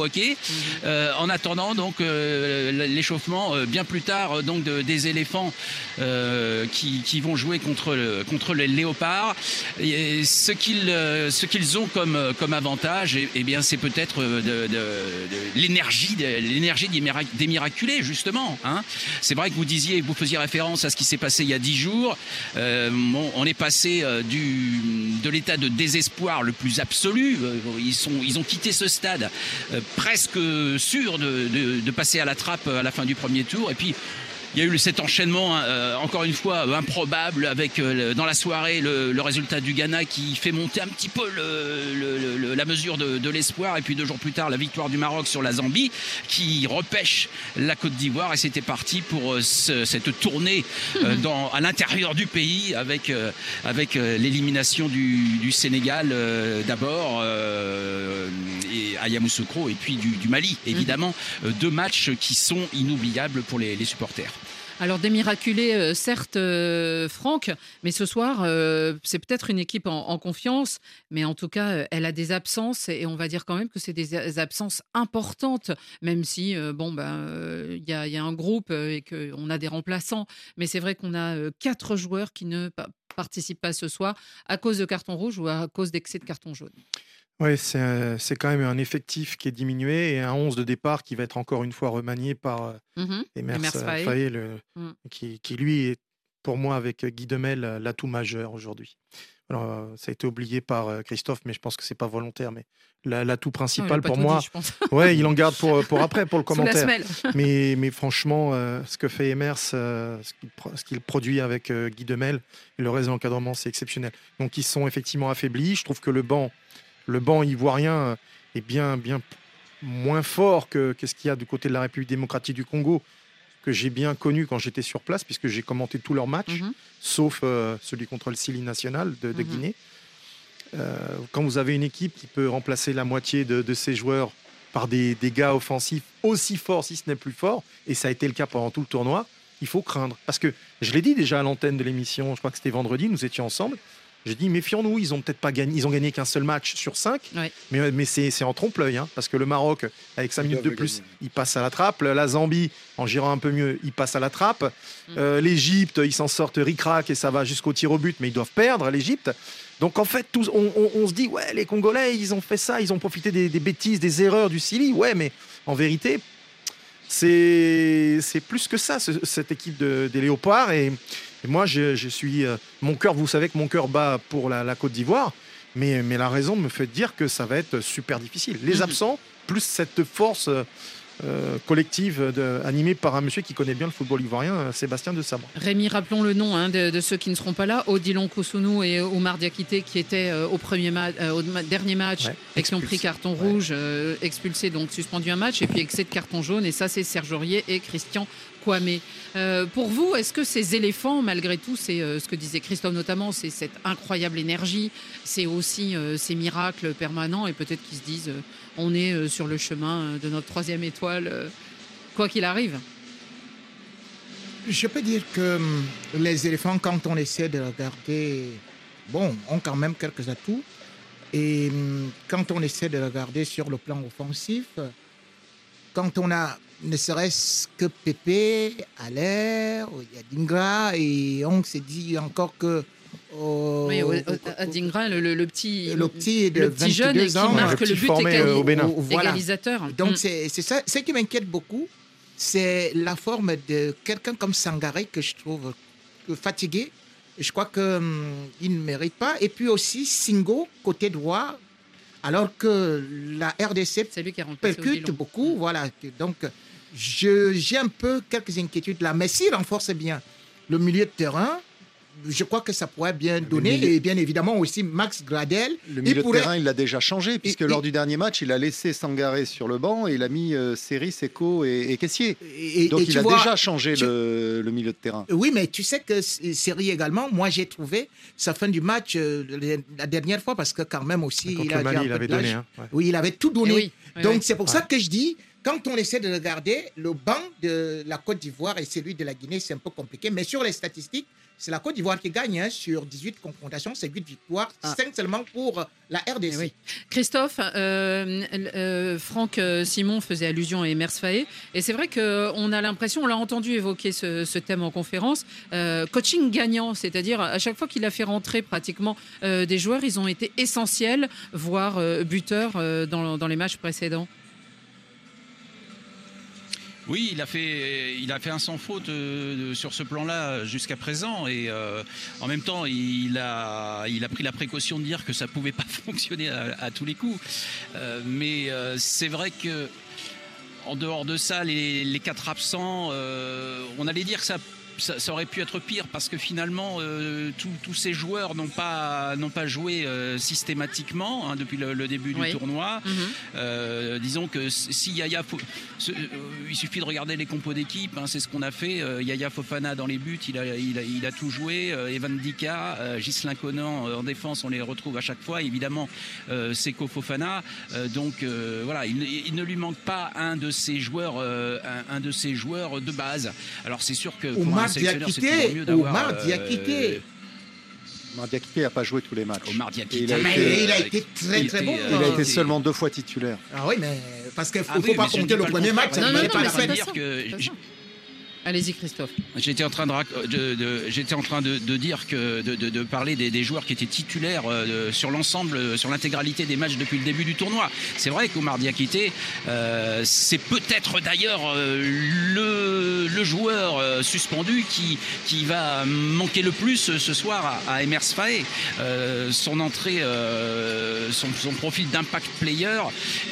Euh, en attendant donc euh, l'échauffement euh, bien plus tard donc de- des éléphants qui, qui vont jouer contre le, contre les léopards. Et ce qu'ils ont comme avantage, eh, eh bien c'est peut-être de, l'énergie l'énergie des, mirac- des miraculés justement. Hein. C'est vrai que vous disiez vous faisiez référence à ce qui s'est passé il y a dix jours. Euh, on est passé euh, du de l'état de désespoir le plus absolu. Euh, Ils sont ils ont quitté ce stade presque sûr de passer à la trappe à la fin du premier tour et puis il y a eu cet enchaînement, euh, encore une fois, improbable, avec euh, dans la soirée le, le résultat du Ghana qui fait monter un petit peu le- le- le- la mesure de, de l'espoir. Et puis deux jours plus tard, la victoire du Maroc sur la Zambie qui repêche la Côte d'Ivoire. Et c'était parti pour euh, ce- cette tournée euh, dans, à l'intérieur du pays avec, euh, avec l'élimination du, du Sénégal euh, d'abord euh, et à Yamoussoukro et puis du, du Mali, évidemment. Euh, deux matchs qui sont inoubliables pour les- les supporters. Alors des miraculés, euh, certes, euh, Franck, mais ce soir, euh, c'est peut-être une équipe en, confiance, mais en tout cas, elle a des absences et on va dire quand même que c'est des absences importantes, même si, bon, ben, il y, a, il y a un groupe et qu'on a des remplaçants, mais c'est vrai qu'on a quatre joueurs qui ne pa- participent pas ce soir à cause de carton rouge ou à cause d'excès de carton jaune. Oui, c'est euh, c'est quand même un effectif qui est diminué et un 11 de départ qui va être encore une fois remanié par euh, Mhm. Emers Emers euh, Faé. Faé, le- Mm. qui, qui, lui est pour moi avec Guy Demel euh, l'atout majeur aujourd'hui. Alors, euh, ça a été oublié par euh, Christophe, mais je pense que c'est pas volontaire. Mais la- l'atout Non, il a principal pas pour tout moi, dit, je pense. ouais, il en garde pour, pour après, pour le Sous la commentaire. semelle. mais, mais franchement, euh, ce que fait Emers, euh, ce qu'il pro- ce qu'il produit avec euh, Guy Demel, et le reste de l'encadrement, c'est exceptionnel. Donc ils sont effectivement affaiblis. Je trouve que le banc, le banc ivoirien est bien, bien moins fort que, que ce qu'il y a du côté de la République démocratique du Congo, que j'ai bien connu quand j'étais sur place, puisque j'ai commenté tous leurs matchs, Mhm. sauf euh, celui contre le Sili national de, de Guinée. Euh, quand vous avez une équipe qui peut remplacer la moitié de, de ses joueurs par des, des gars offensifs aussi forts, si ce n'est plus fort, et ça a été le cas pendant tout le tournoi, il faut craindre. Parce que je l'ai dit déjà à l'antenne de l'émission, je crois que c'était vendredi, nous étions ensemble. J'ai dit, méfions-nous, ils ont peut-être pas gagné, ils ont gagné qu'un seul match sur cinq, mais, mais c'est c'est en trompe-l'œil, hein, parce que le Maroc, avec cinq minutes de plus, il passe à la trappe. La Zambie, en gérant un peu mieux, il passe à la trappe. Euh, L'Égypte, ils s'en sortent ric-rac et ça va jusqu'au tir au but, mais ils doivent perdre, l'Égypte. Donc en fait, tous, on, on- on se dit, ouais, les Congolais, ils ont fait ça, ils ont profité des, des bêtises, des erreurs du Sili. Ouais, mais en vérité, c'est plus que ça, ce- cette équipe de- des Léopards. Et, et moi, je, je suis. euh, mon cœur, vous savez que mon cœur bat pour la, la Côte d'Ivoire, mais, mais la raison me fait dire que ça va être super difficile. Les absents, plus cette force euh, euh, collective de- animée par un monsieur qui connaît bien le football ivoirien, euh, Sébastien de Sabre. Rémi, rappelons le nom hein, de, de ceux qui ne seront pas là. Odilon Koussounou et Oumar Diakité qui étaient euh, au, premier ma- euh, au ma- dernier match Ouais, et qui ont pris carton rouge, euh, expulsés, donc suspendu un match, et puis excès de carton jaune. Et ça, c'est Serge Aurier et Christian Kwame. Euh, pour vous, est-ce que ces éléphants, malgré tout, c'est euh, ce que disait Christophe notamment, c'est cette incroyable énergie, c'est aussi euh, ces miracles permanents, et peut-être qu'ils se disent, on est sur le chemin de notre troisième étoile, quoi qu'il arrive Je peux dire que hum, les éléphants, quand on essaie de regarder, bon, ont quand même quelques atouts. Et hum, quand on essaie de regarder sur le plan offensif, quand on a ne serait-ce que Pépé, Allaire, il y a Dingra, et on s'est dit encore que. oh, Oui, au- au- Adingra, le, le- le petit, le petit de le petit jeune 22 qui ans. marque le, but égali- Voilà. égalisateur. Donc Mm. c'est c'est ça, ce qui m'inquiète beaucoup, c'est la forme de quelqu'un comme Sangaré que je trouve fatigué. Je crois qu'il ne mérite pas. Et puis aussi Singo, côté droit, alors que la RDC percute beaucoup. Voilà. Donc, j'ai un peu quelques inquiétudes là. Mais s'il renforce bien le milieu de terrain, je crois que ça pourrait bien donner. milieu- Et bien évidemment aussi Max Gradel. Le il milieu pourrait- de terrain, il l'a déjà changé, puisque Et- lors et- du dernier match, il a laissé Sangaré sur le banc et il a mis euh, Seri, Seco et, et Caissier. Et- Donc et il a vois, déjà changé tu- le, le milieu de terrain. Oui, mais tu sais que Série également, moi j'ai trouvé sa fin du match euh, la dernière fois parce que quand même aussi il a Mali, il avait donné, hein, ouais. Oui, il avait tout donné. Eh oui, oui, Donc oui. c'est pour ça que je dis quand on essaie de regarder le banc de la Côte d'Ivoire et celui de la Guinée, c'est un peu compliqué. Mais sur les statistiques, c'est la Côte d'Ivoire qui gagne hein, sur 18 confrontations, c'est 8 victoires, Ah. 5 seulement pour la RDC. Christophe, euh, euh, Franck euh, Simon faisait allusion à Emers Faé, et c'est vrai qu'on a l'impression, on l'a entendu évoquer ce, ce thème en conférence, euh, coaching gagnant, c'est-à-dire à chaque fois qu'il a fait rentrer pratiquement des joueurs, ils ont été essentiels, voire buteurs dans, dans les matchs précédents. Oui, il a fait, il a fait un sans faute euh, sur ce plan-là jusqu'à présent. Et euh, en même temps, il a, pris la précaution de dire que ça pouvait pas fonctionner à, tous les coups. Euh, mais c'est vrai que en dehors de ça, les, quatre absents, on allait dire que ça, ça, ça aurait pu être pire parce que finalement, euh, tous- tous ces joueurs n'ont pas, n'ont pas joué euh, systématiquement hein, depuis le, le début Oui. du tournoi. Mhm. Euh, disons que si Yaya, Fo- ce- euh, il suffit de regarder les compos d'équipe, hein, c'est ce qu'on a fait. Euh, Yaya Fofana dans les buts, il a, il a, il a tout joué. Euh, Evan Dika, euh, Ghislain Conan euh, en défense, on les retrouve à chaque fois. Évidemment, euh, Seko Fofana. Euh, donc euh, voilà, il, ne- il ne lui manque pas un de ces joueurs, euh, un, un de ces joueurs de base. Alors c'est sûr que pour Omar c'est Diakité. Omar euh, Diakité. Omar Diakité n'a pas joué tous les matchs. Omar Diakité. il a Mais été, il a été très très bon. euh, il a hein. été seulement deux fois titulaire. Ah oui, mais parce qu'il ne faut, Ah oui, pas compter le pas premier match, ça Non, ne non, non, pas mais ça dire que j- Allez-y Christophe. J'étais en train de, rac- de- de- j'étais en train de, de dire que de, parler des, des joueurs qui étaient titulaires euh, sur l'ensemble, euh, sur l'intégralité des matchs depuis le début du tournoi. C'est vrai qu'Omar Diakité, euh, c'est peut-être d'ailleurs euh, le, le joueur euh, suspendu qui, qui va manquer le plus euh, ce soir à, à Emers Faé. Euh, son entrée, euh, son, son profil d'impact player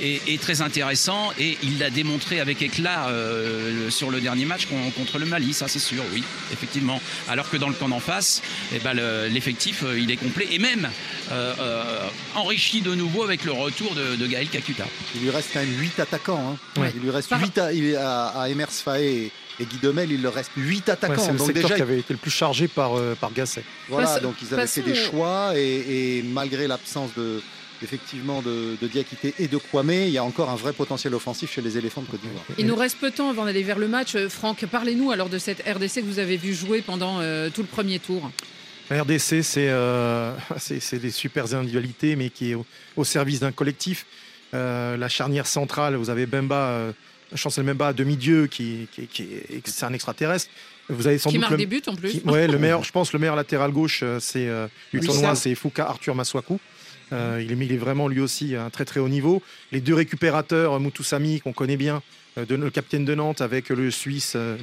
est, est très intéressant et il l'a démontré avec éclat euh, sur le dernier match con- contre le Mali, ça c'est sûr, oui, effectivement. Alors que dans le camp d'en face, eh ben, le- l'effectif euh, il est complet et même euh, euh, enrichi de nouveau avec le retour de, de Gaël Kakuta. Il lui reste quand même 8 attaquants. hein. Ouais. Il lui reste Par- 8 à, il à, à Emers Faé et, et Guy Demel, il leur reste 8 Ouais, attaquants. c'est le donc secteur déjà, qui avait été le plus chargé par, euh, par Gasset. Voilà, Passe- donc ils avaient fait des choix et, et malgré l'absence de effectivement de, de Diakité et de Kwame, il y a encore un vrai potentiel offensif chez les éléphants de Côte d'Ivoire. Il nous reste peu de temps avant d'aller vers le match. Euh, Franck, parlez-nous alors de cette RDC que vous avez vu jouer pendant euh, tout le premier tour. La RDC, c'est euh, c'est des super individualités, mais qui est au, au service d'un collectif. Euh, la charnière centrale, vous avez Bemba, euh, Chancel Bemba, demi-dieu, qui, qui, qui est, un extraterrestre. Vous avez sans Qui doute marque le, des buts, en plus. qui- ouais, le meilleur, je pense, le meilleur latéral gauche, euh, c'est euh, du Oui, tournoi, c'est Fouka Arthur Maswaku. Euh, il, est, il est vraiment lui aussi à un très très haut niveau. Les deux récupérateurs, Moutoussami, qu'on connaît bien, euh, de, le capitaine de Nantes avec le Suisse, euh,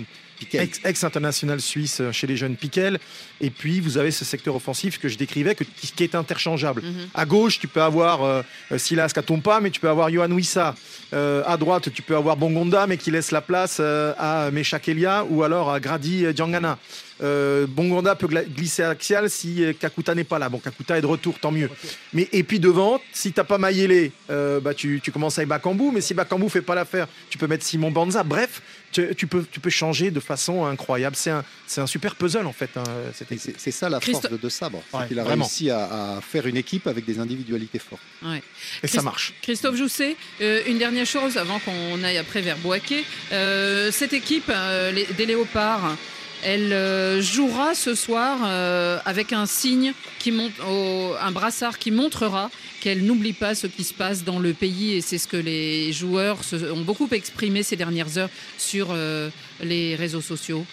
ex- ex-international suisse chez les jeunes Piquel. Et puis vous avez ce secteur offensif que je décrivais, que, qui, qui est interchangeable. À gauche, tu peux avoir euh, Silas Katompa, mais tu peux avoir Johan Wissa. Euh, à droite, tu peux avoir Bongonda, mais qui laisse la place euh, à Meshak Elia ou alors à Grady Djangana. Euh, Bongonda peut glisser axial si euh, Kakuta n'est pas là. Bon, Kakuta est de retour, tant mieux. Mais et puis devant, si t'as pas Mayele, euh, bah tu, tu commences avec Bakambu. Mais si Bakambu fait pas l'affaire, tu peux mettre Simon Banza. Bref, tu, tu peux tu peux changer de façon incroyable. C'est un c'est un super puzzle en fait. hein, cette équipe. C'est ça la Christo- force de De Sabre. c'est Ouais, qu'il a vraiment. réussi à, à faire une équipe avec des individualités fortes. Ouais. Et ça marche. Christophe Jousset, euh, une dernière chose avant qu'on aille après vers Boaké. Euh, cette équipe euh, les- des Léopards, elle euh, jouera ce soir euh, avec un signe qui monte, un brassard qui montrera qu'elle n'oublie pas ce qui se passe dans le pays et c'est ce que les joueurs ont beaucoup exprimé ces dernières heures sur euh, les réseaux sociaux.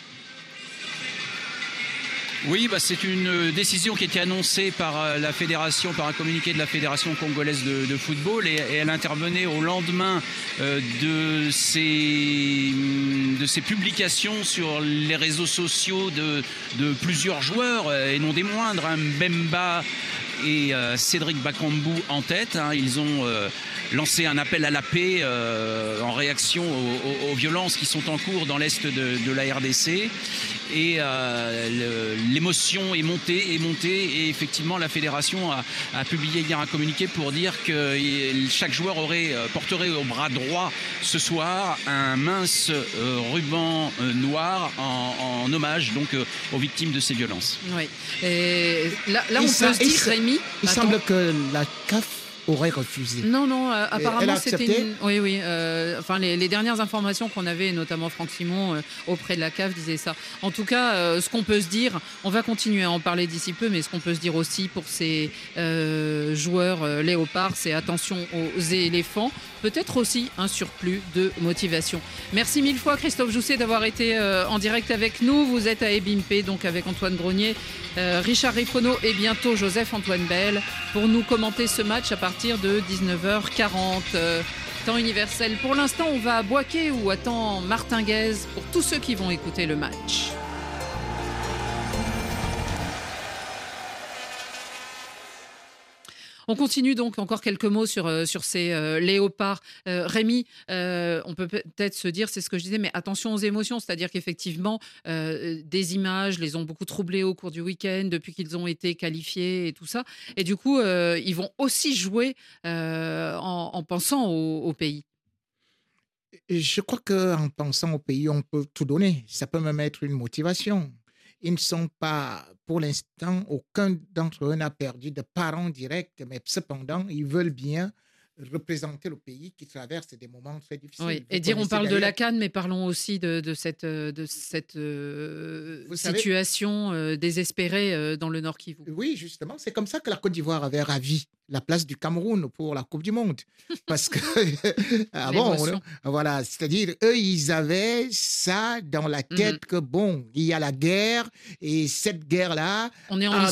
Oui, bah, c'est une euh, décision qui a été annoncée par euh, la fédération, par un communiqué de la fédération congolaise de, football, et, elle intervenait au lendemain euh, de ces hum, de ces publications sur les réseaux sociaux de, de plusieurs joueurs et non des moindres, hein, Mbemba. Et euh, Cédric Bakambu en tête. hein. Ils ont euh, lancé un appel à la paix euh, en réaction aux, aux- aux violences qui sont en cours dans l'est de, de la RDC. Et euh, l'émotion est montée, est montée, et effectivement la fédération a, a publié hier un communiqué pour dire que il- chaque joueur aurait porterait au bras droit ce soir un mince euh, ruban euh, noir en, en hommage donc euh, aux victimes de ces violences. Oui. Et là, là, on Et peut ça- se dire, Il semble que la CAF aurait refusé. Non, non, euh, apparemment c'était une... Oui, oui. euh, enfin, les, les dernières informations qu'on avait, notamment Franck Simon, euh, auprès de la CAF, disaient ça. En tout cas, euh, ce qu'on peut se dire, on va continuer à en parler d'ici peu, mais ce qu'on peut se dire aussi pour ces euh, joueurs léopards, c'est attention aux éléphants. Peut-être aussi un surplus de motivation. Merci mille fois, Christophe Jousset, d'avoir été euh, en direct avec nous. Vous êtes à Ebimpe, donc avec Antoine Grenier, euh, Richard Rifono et bientôt Joseph-Antoine Bell pour nous commenter ce match à partir de 19h40. euh, temps universel. Pour l'instant, on va à Boisquet ou à temps Martinguez pour tous ceux qui vont écouter le match. On continue donc encore quelques mots sur, euh, sur ces euh, léopards. Euh, Rémi, on peut peut-être se dire, c'est ce que je disais, mais attention aux émotions, c'est-à-dire qu'effectivement, des images les ont beaucoup troublés au cours du week-end, depuis qu'ils ont été qualifiés et tout ça. Et du coup, ils vont aussi jouer en, en pensant au, au pays. Je crois qu'en pensant au pays, on peut tout donner. Ça peut même être une motivation. Ils ne sont pas, pour l'instant, aucun d'entre eux n'a perdu de parents directs, mais cependant, ils veulent bien représenter le pays qui traverse des moments très difficiles. Oui. Et dire on parle de la Cannes, mais parlons aussi de, de cette, euh, de cette euh, savez- situation euh, désespérée euh, dans le Nord Kivu. Oui, justement, c'est comme ça que la Côte d'Ivoire avait ravi la place du Cameroun pour la Coupe du Monde. Parce que, ah bon, on- voilà, c'est-à-dire, eux, ils avaient ça dans la Mhm. tête que, bon, il y a la guerre, et cette guerre-là,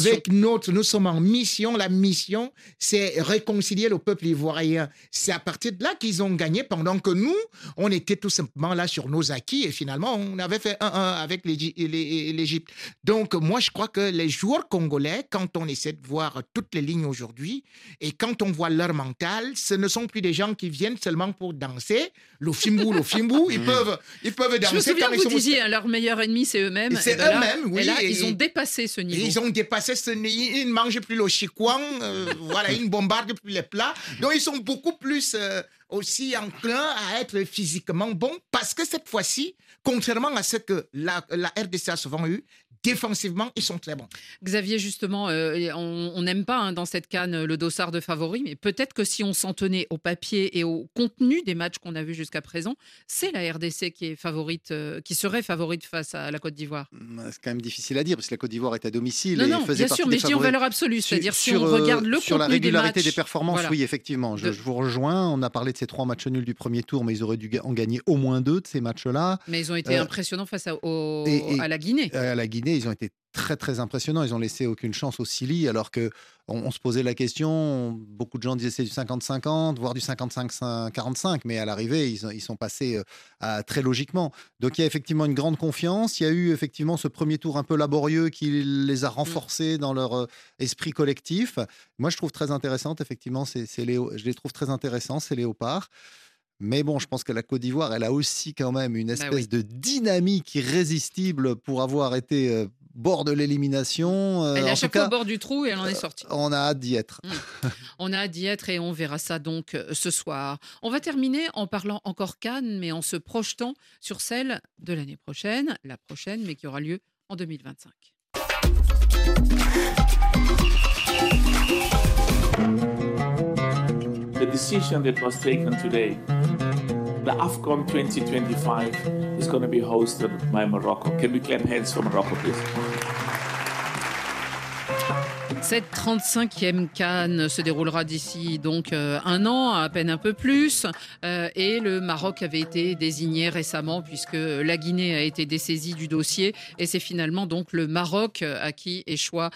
avec notre, nous sommes en mission, la mission, c'est réconcilier le peuple ivoirien. C'est à partir de là qu'ils ont gagné, pendant que nous, on était tout simplement là sur nos acquis, et finalement, on avait fait 1-1 avec l'Égy- l'É- l'Égypte. Donc, moi, je crois que les joueurs congolais, quand on essaie de voir toutes les lignes aujourd'hui, et quand on voit leur mental, ce ne sont plus des gens qui viennent seulement pour danser. Le fimbu, le fimbu, ils peuvent, ils peuvent danser. Je me souviens quand que ils vous sont- disiez, hein, leur meilleur ennemi, c'est eux-mêmes. C'est eux-mêmes, oui, Et là, et- ils ont dépassé ce niveau. Ils ont dépassé ce niveau. Ils ne mangent plus le chikwang. euh, voilà, ils ne bombardent plus les plats. Donc, ils sont beaucoup plus euh, aussi enclins à être physiquement bons parce que cette fois-ci, contrairement à ce que la, la RDC a souvent eu, défensivement, ils sont très bons. Xavier, justement, euh, on n'aime pas hein, dans cette canne euh, le dossard de favori, mais peut-être que si on s'en tenait au papier et au contenu des matchs qu'on a vus jusqu'à présent, c'est la RDC qui est favorite, euh, qui serait favorite face à la Côte d'Ivoire. C'est quand même difficile à dire parce que la Côte d'Ivoire est à domicile. Non, et non, faisait bien partie sûr, des mais je dis en valeur absolue, c'est-à-dire si on regarde le Sur la contenu des régularité des, matchs, performances, voilà. oui, effectivement. Je, De- je vous rejoins. On a parlé de ces trois matchs nuls du premier tour, mais ils auraient dû en gagner au moins deux de ces matchs-là. Mais ils ont été Euh, impressionnants face à, au- et- et- à la Guinée. À la Guinée, ils ont été très très impressionnants. Ils ont laissé aucune chance au Sili, alors que on, on se posait la question. Beaucoup de gens disaient c'est du 50-50, voire du 55-45, mais à l'arrivée, ils, ont- ils sont passés euh, à- très logiquement. Donc il y a effectivement une grande confiance. Il y a eu effectivement ce premier tour un peu laborieux qui les a renforcés dans leur euh, esprit collectif. Moi, je trouve très intéressante effectivement. C'est, je les trouve très intéressants ces léopards. Mais bon, je pense que la Côte d'Ivoire, elle a aussi quand même une espèce oui. de dynamique irrésistible pour avoir été euh, bord de l'élimination. Euh, Elle est à chaque fois au bord du trou et elle en est sortie. on a hâte d'y être. On a hâte d'y être et on verra ça donc euh, ce soir. On va terminer en parlant encore Cannes, mais en se projetant sur celle de l'année prochaine, la prochaine, mais qui aura lieu en 2025. The decision that was taken today, the AFCON 2025 is going to be hosted by Morocco. Can we clap hands for Morocco, please? Cette 35e Cannes se déroulera d'ici donc euh, un an, à peine un peu plus. Euh, et le Maroc avait été désigné récemment puisque la Guinée a été dessaisie du dossier. Et c'est finalement donc le Maroc euh, à qui échoua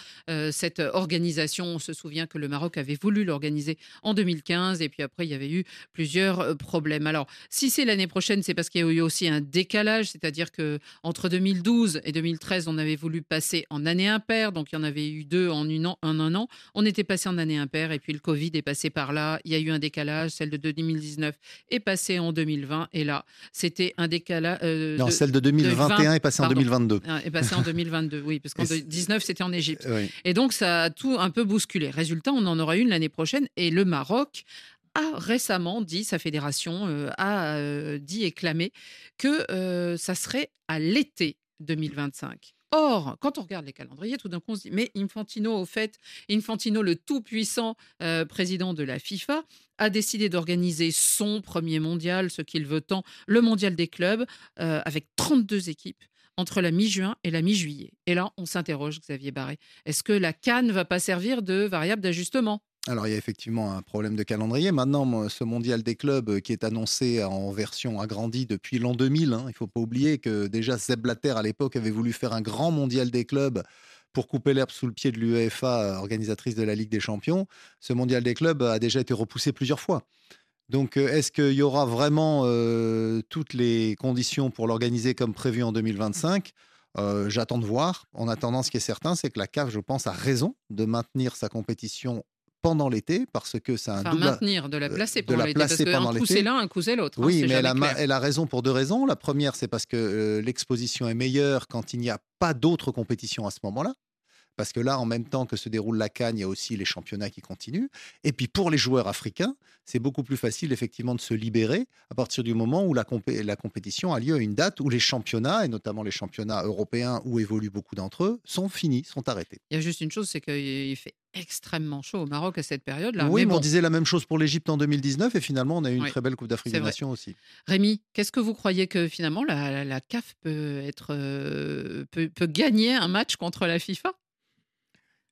cette organisation. On se souvient que le Maroc avait voulu l'organiser en 2015 et puis après il y avait eu plusieurs problèmes. Alors si c'est l'année prochaine, c'est parce qu'il y a eu aussi un décalage, c'est-à-dire que entre 2012 et 2013, on avait voulu passer en année impaire, donc il y en avait eu deux en une an- en un an. On était passé en année impaire et puis le Covid est passé par là. Il y a eu un décalage. Celle de 2019 est passée en 2020 et là, c'était un décalage. euh, Non, celle de 2021 est passée en pardon. 2022. Ah, Est passée en 2022, oui, parce qu'en Et c'est- 2019 c'était en Égypte. Oui. Et donc ça a tout un peu bousculé. Résultat, on en aura une l'année prochaine et le Maroc a récemment dit, sa fédération euh, a euh, dit et clamé que ça serait à l'été 2025. Or, quand on regarde les calendriers, tout d'un coup, on se dit, mais Infantino, au fait, Infantino, le tout-puissant euh, président de la FIFA, a décidé d'organiser son premier mondial, ce qu'il veut tant, le mondial des clubs, euh, avec 32 équipes entre la mi-juin et la mi-juillet. Et là, on s'interroge, Xavier Barré, est-ce que la Cannes va pas servir de variable d'ajustement? Alors, il y a effectivement un problème de calendrier. Maintenant, ce mondial des clubs euh, qui est annoncé en version agrandie depuis l'an 2000, hein, il ne faut pas oublier que déjà Seb Blatter, à l'époque, avait voulu faire un grand mondial des clubs pour couper l'herbe sous le pied de l'UEFA, euh, organisatrice de la Ligue des Champions. Ce mondial des clubs a déjà été repoussé plusieurs fois. Donc, euh, est-ce qu'il y aura vraiment toutes les conditions pour l'organiser comme prévu en 2025 Euh, J'attends de voir. En attendant, ce qui est certain, c'est que la CAF, je pense, a raison de maintenir sa compétition pendant l'été parce que c'est un Enfin, double. maintenir, de la euh, placer pendant la l'été, parce qu'un coup c'est l'un, un coup c'est l'autre. hein, Oui, mais a, elle a raison pour deux raisons. La première, c'est parce que euh, l'exposition est meilleure quand il n'y a pas d'autres compétitions à ce moment-là. Parce que là, en même temps que se déroule la Cannes, il y a aussi les championnats qui continuent. Et puis pour les joueurs africains, c'est beaucoup plus facile effectivement de se libérer à partir du moment où la, compé- la compétition a lieu à une date où les championnats, et notamment les championnats européens où évoluent beaucoup d'entre eux, sont finis, sont arrêtés. Il y a juste une chose, c'est qu'il fait extrêmement chaud au Maroc à cette période-là. oui, mais mais on disait la même chose pour l'Égypte en 2019 et finalement on a eu une Oui, très belle Coupe d'Afrique des. Nations aussi. Rémi, qu'est-ce que vous croyez que finalement la, la- la CAF peut, être, euh, peut, peut gagner un match contre la FIFA?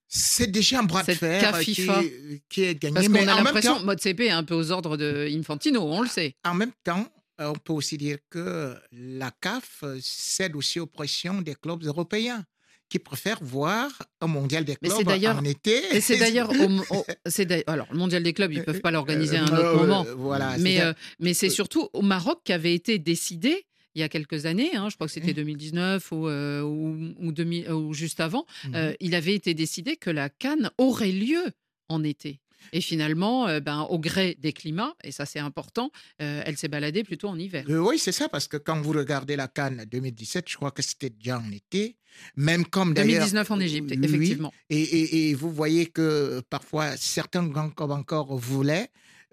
C'est déjà un bras de fer euh, qui, FIFA. qui est gagné. Parce mais qu'on a en même l'impression temps- que MoteCP est un peu aux ordres de Infantino, on le sait. En même temps, euh, on peut aussi dire que la CAF euh, cède aussi aux pressions des clubs européens qui préfèrent voir un mondial des clubs en été. et c'est d'ailleurs, alors le mondial des clubs, ils peuvent pas l'organiser à un Euh, autre euh, moment. voilà, mais c'est- euh, mais c'est surtout au Maroc qu'avait été décidé il y a quelques années, hein, je crois que c'était 2019 ou, euh, ou, ou 2000 ou juste avant, euh, il avait été décidé que la Cannes aurait lieu en été. Et finalement, euh, ben, au gré des climats, et ça c'est important, euh, elle s'est baladée plutôt en hiver. Euh, oui, c'est ça, parce que quand vous regardez la Cannes 2017, je crois que c'était déjà en été, même comme d'ailleurs... 2019 en Égypte, Oui, effectivement. Et, et- et vous voyez que parfois, certains grands clubs encore voulaient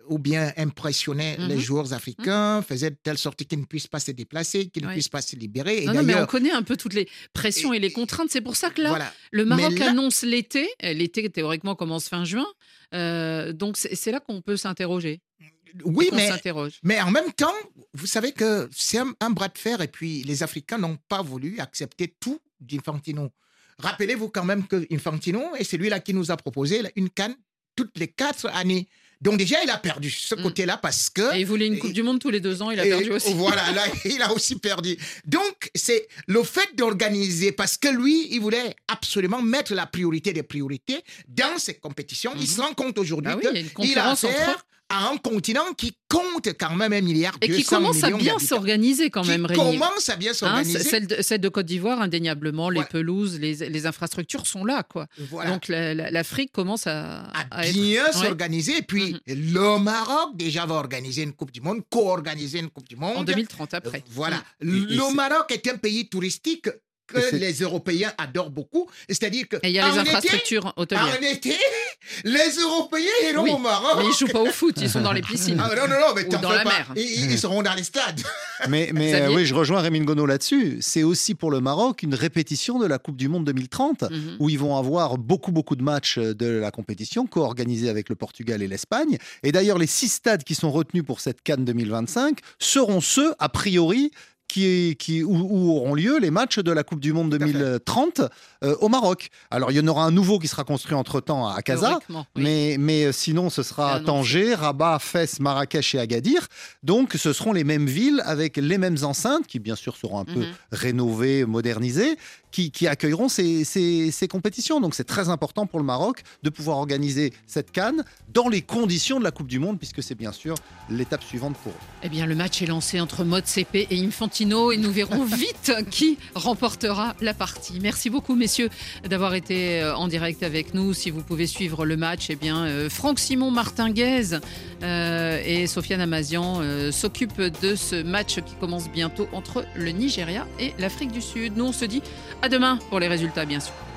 ou bien impressionnaient les Mhm. joueurs africains, faisaient de telle sorte qu'ils ne puissent pas se déplacer, qu'ils ne Oui. puissent pas se libérer. Et Non, non, mais on connaît un peu toutes les pressions et, les contraintes. C'est pour ça que là, Voilà. le Maroc là- annonce l'été. L'été, théoriquement, commence fin juin. Euh, donc, c'est là qu'on peut s'interroger. Oui, mais, mais en même temps, vous savez que c'est un, un bras de fer et puis les Africains n'ont pas voulu accepter tout d'Infantino. Rappelez-vous quand même que Infantino est celui-là qui nous a proposé une canne toutes les quatre années. Donc déjà, il a perdu ce côté-là parce que... Mm. Et il voulait une Coupe du Monde tous les deux ans. Il a Et perdu aussi. Voilà, là, il a aussi perdu. Donc, c'est le fait d'organiser, parce que lui, il voulait absolument mettre la priorité des priorités dans ces compétitions. Il se rend compte aujourd'hui Ah oui, qu'il a affaire à un continent qui compte quand même un milliard Et qui 200 commence à bien d'habitants. s'organiser quand Qui même, Rémi. commence à bien Hein, s'organiser. celle, de, celle de Côte d'Ivoire, indéniablement, les pelouses, les, les infrastructures sont là. quoi. Voilà. Donc la- la- l'Afrique commence à, à être- bien. Mhm. s'organiser. Et puis, le Maroc, déjà, va organiser une Coupe du Monde, co-organiser une Coupe du Monde. En 2030 après. Voilà. Mm. Le Maroc est un pays touristique que les Européens adorent beaucoup. C'est-à-dire que. Et il y a les en été- infrastructures hôtelières. En été, les Européens iront Oui, au Maroc. mais ils jouent pas au foot, ils sont dans les piscines. Ah, non, non, non, mais Ou dans la pas. mer. Ils, ils seront dans les stades. Mais, euh, oui, je rejoins Rémi Ngono là-dessus. C'est aussi pour le Maroc une répétition de la Coupe du Monde 2030, Mhm. où ils vont avoir beaucoup, beaucoup de matchs de la compétition, co-organisés avec le Portugal et l'Espagne. Et d'ailleurs, les six stades qui sont retenus pour cette Cannes 2025 seront ceux, a priori, qui, qui, où, où auront lieu les matchs de la Coupe du Monde 2030 euh, au Maroc. Alors, il y en aura un nouveau qui sera construit entre-temps à Casa, oui. mais, mais euh, sinon, ce sera. Tanger, Rabat, Fès, Marrakech et Agadir. Donc, ce seront les mêmes villes avec les mêmes enceintes, qui bien sûr seront un peu Mhm. rénovées, modernisées, qui, qui accueilleront ces, ces- ces compétitions. Donc, c'est très important pour le Maroc de pouvoir organiser cette canne dans les conditions de la Coupe du Monde, puisque c'est bien sûr l'étape suivante pour eux. Eh bien, le match est lancé entre Mode CP et Infantino. Et nous verrons vite qui remportera la partie. Merci beaucoup, messieurs, d'avoir été euh, en direct avec nous. Si vous pouvez suivre le match, eh bien, euh, Franck Simon Martinguez euh, et Sofiane Amazian s'occupent de ce match qui commence bientôt entre le Nigeria et l'Afrique du Sud. Nous, on se dit à demain pour les résultats, bien sûr.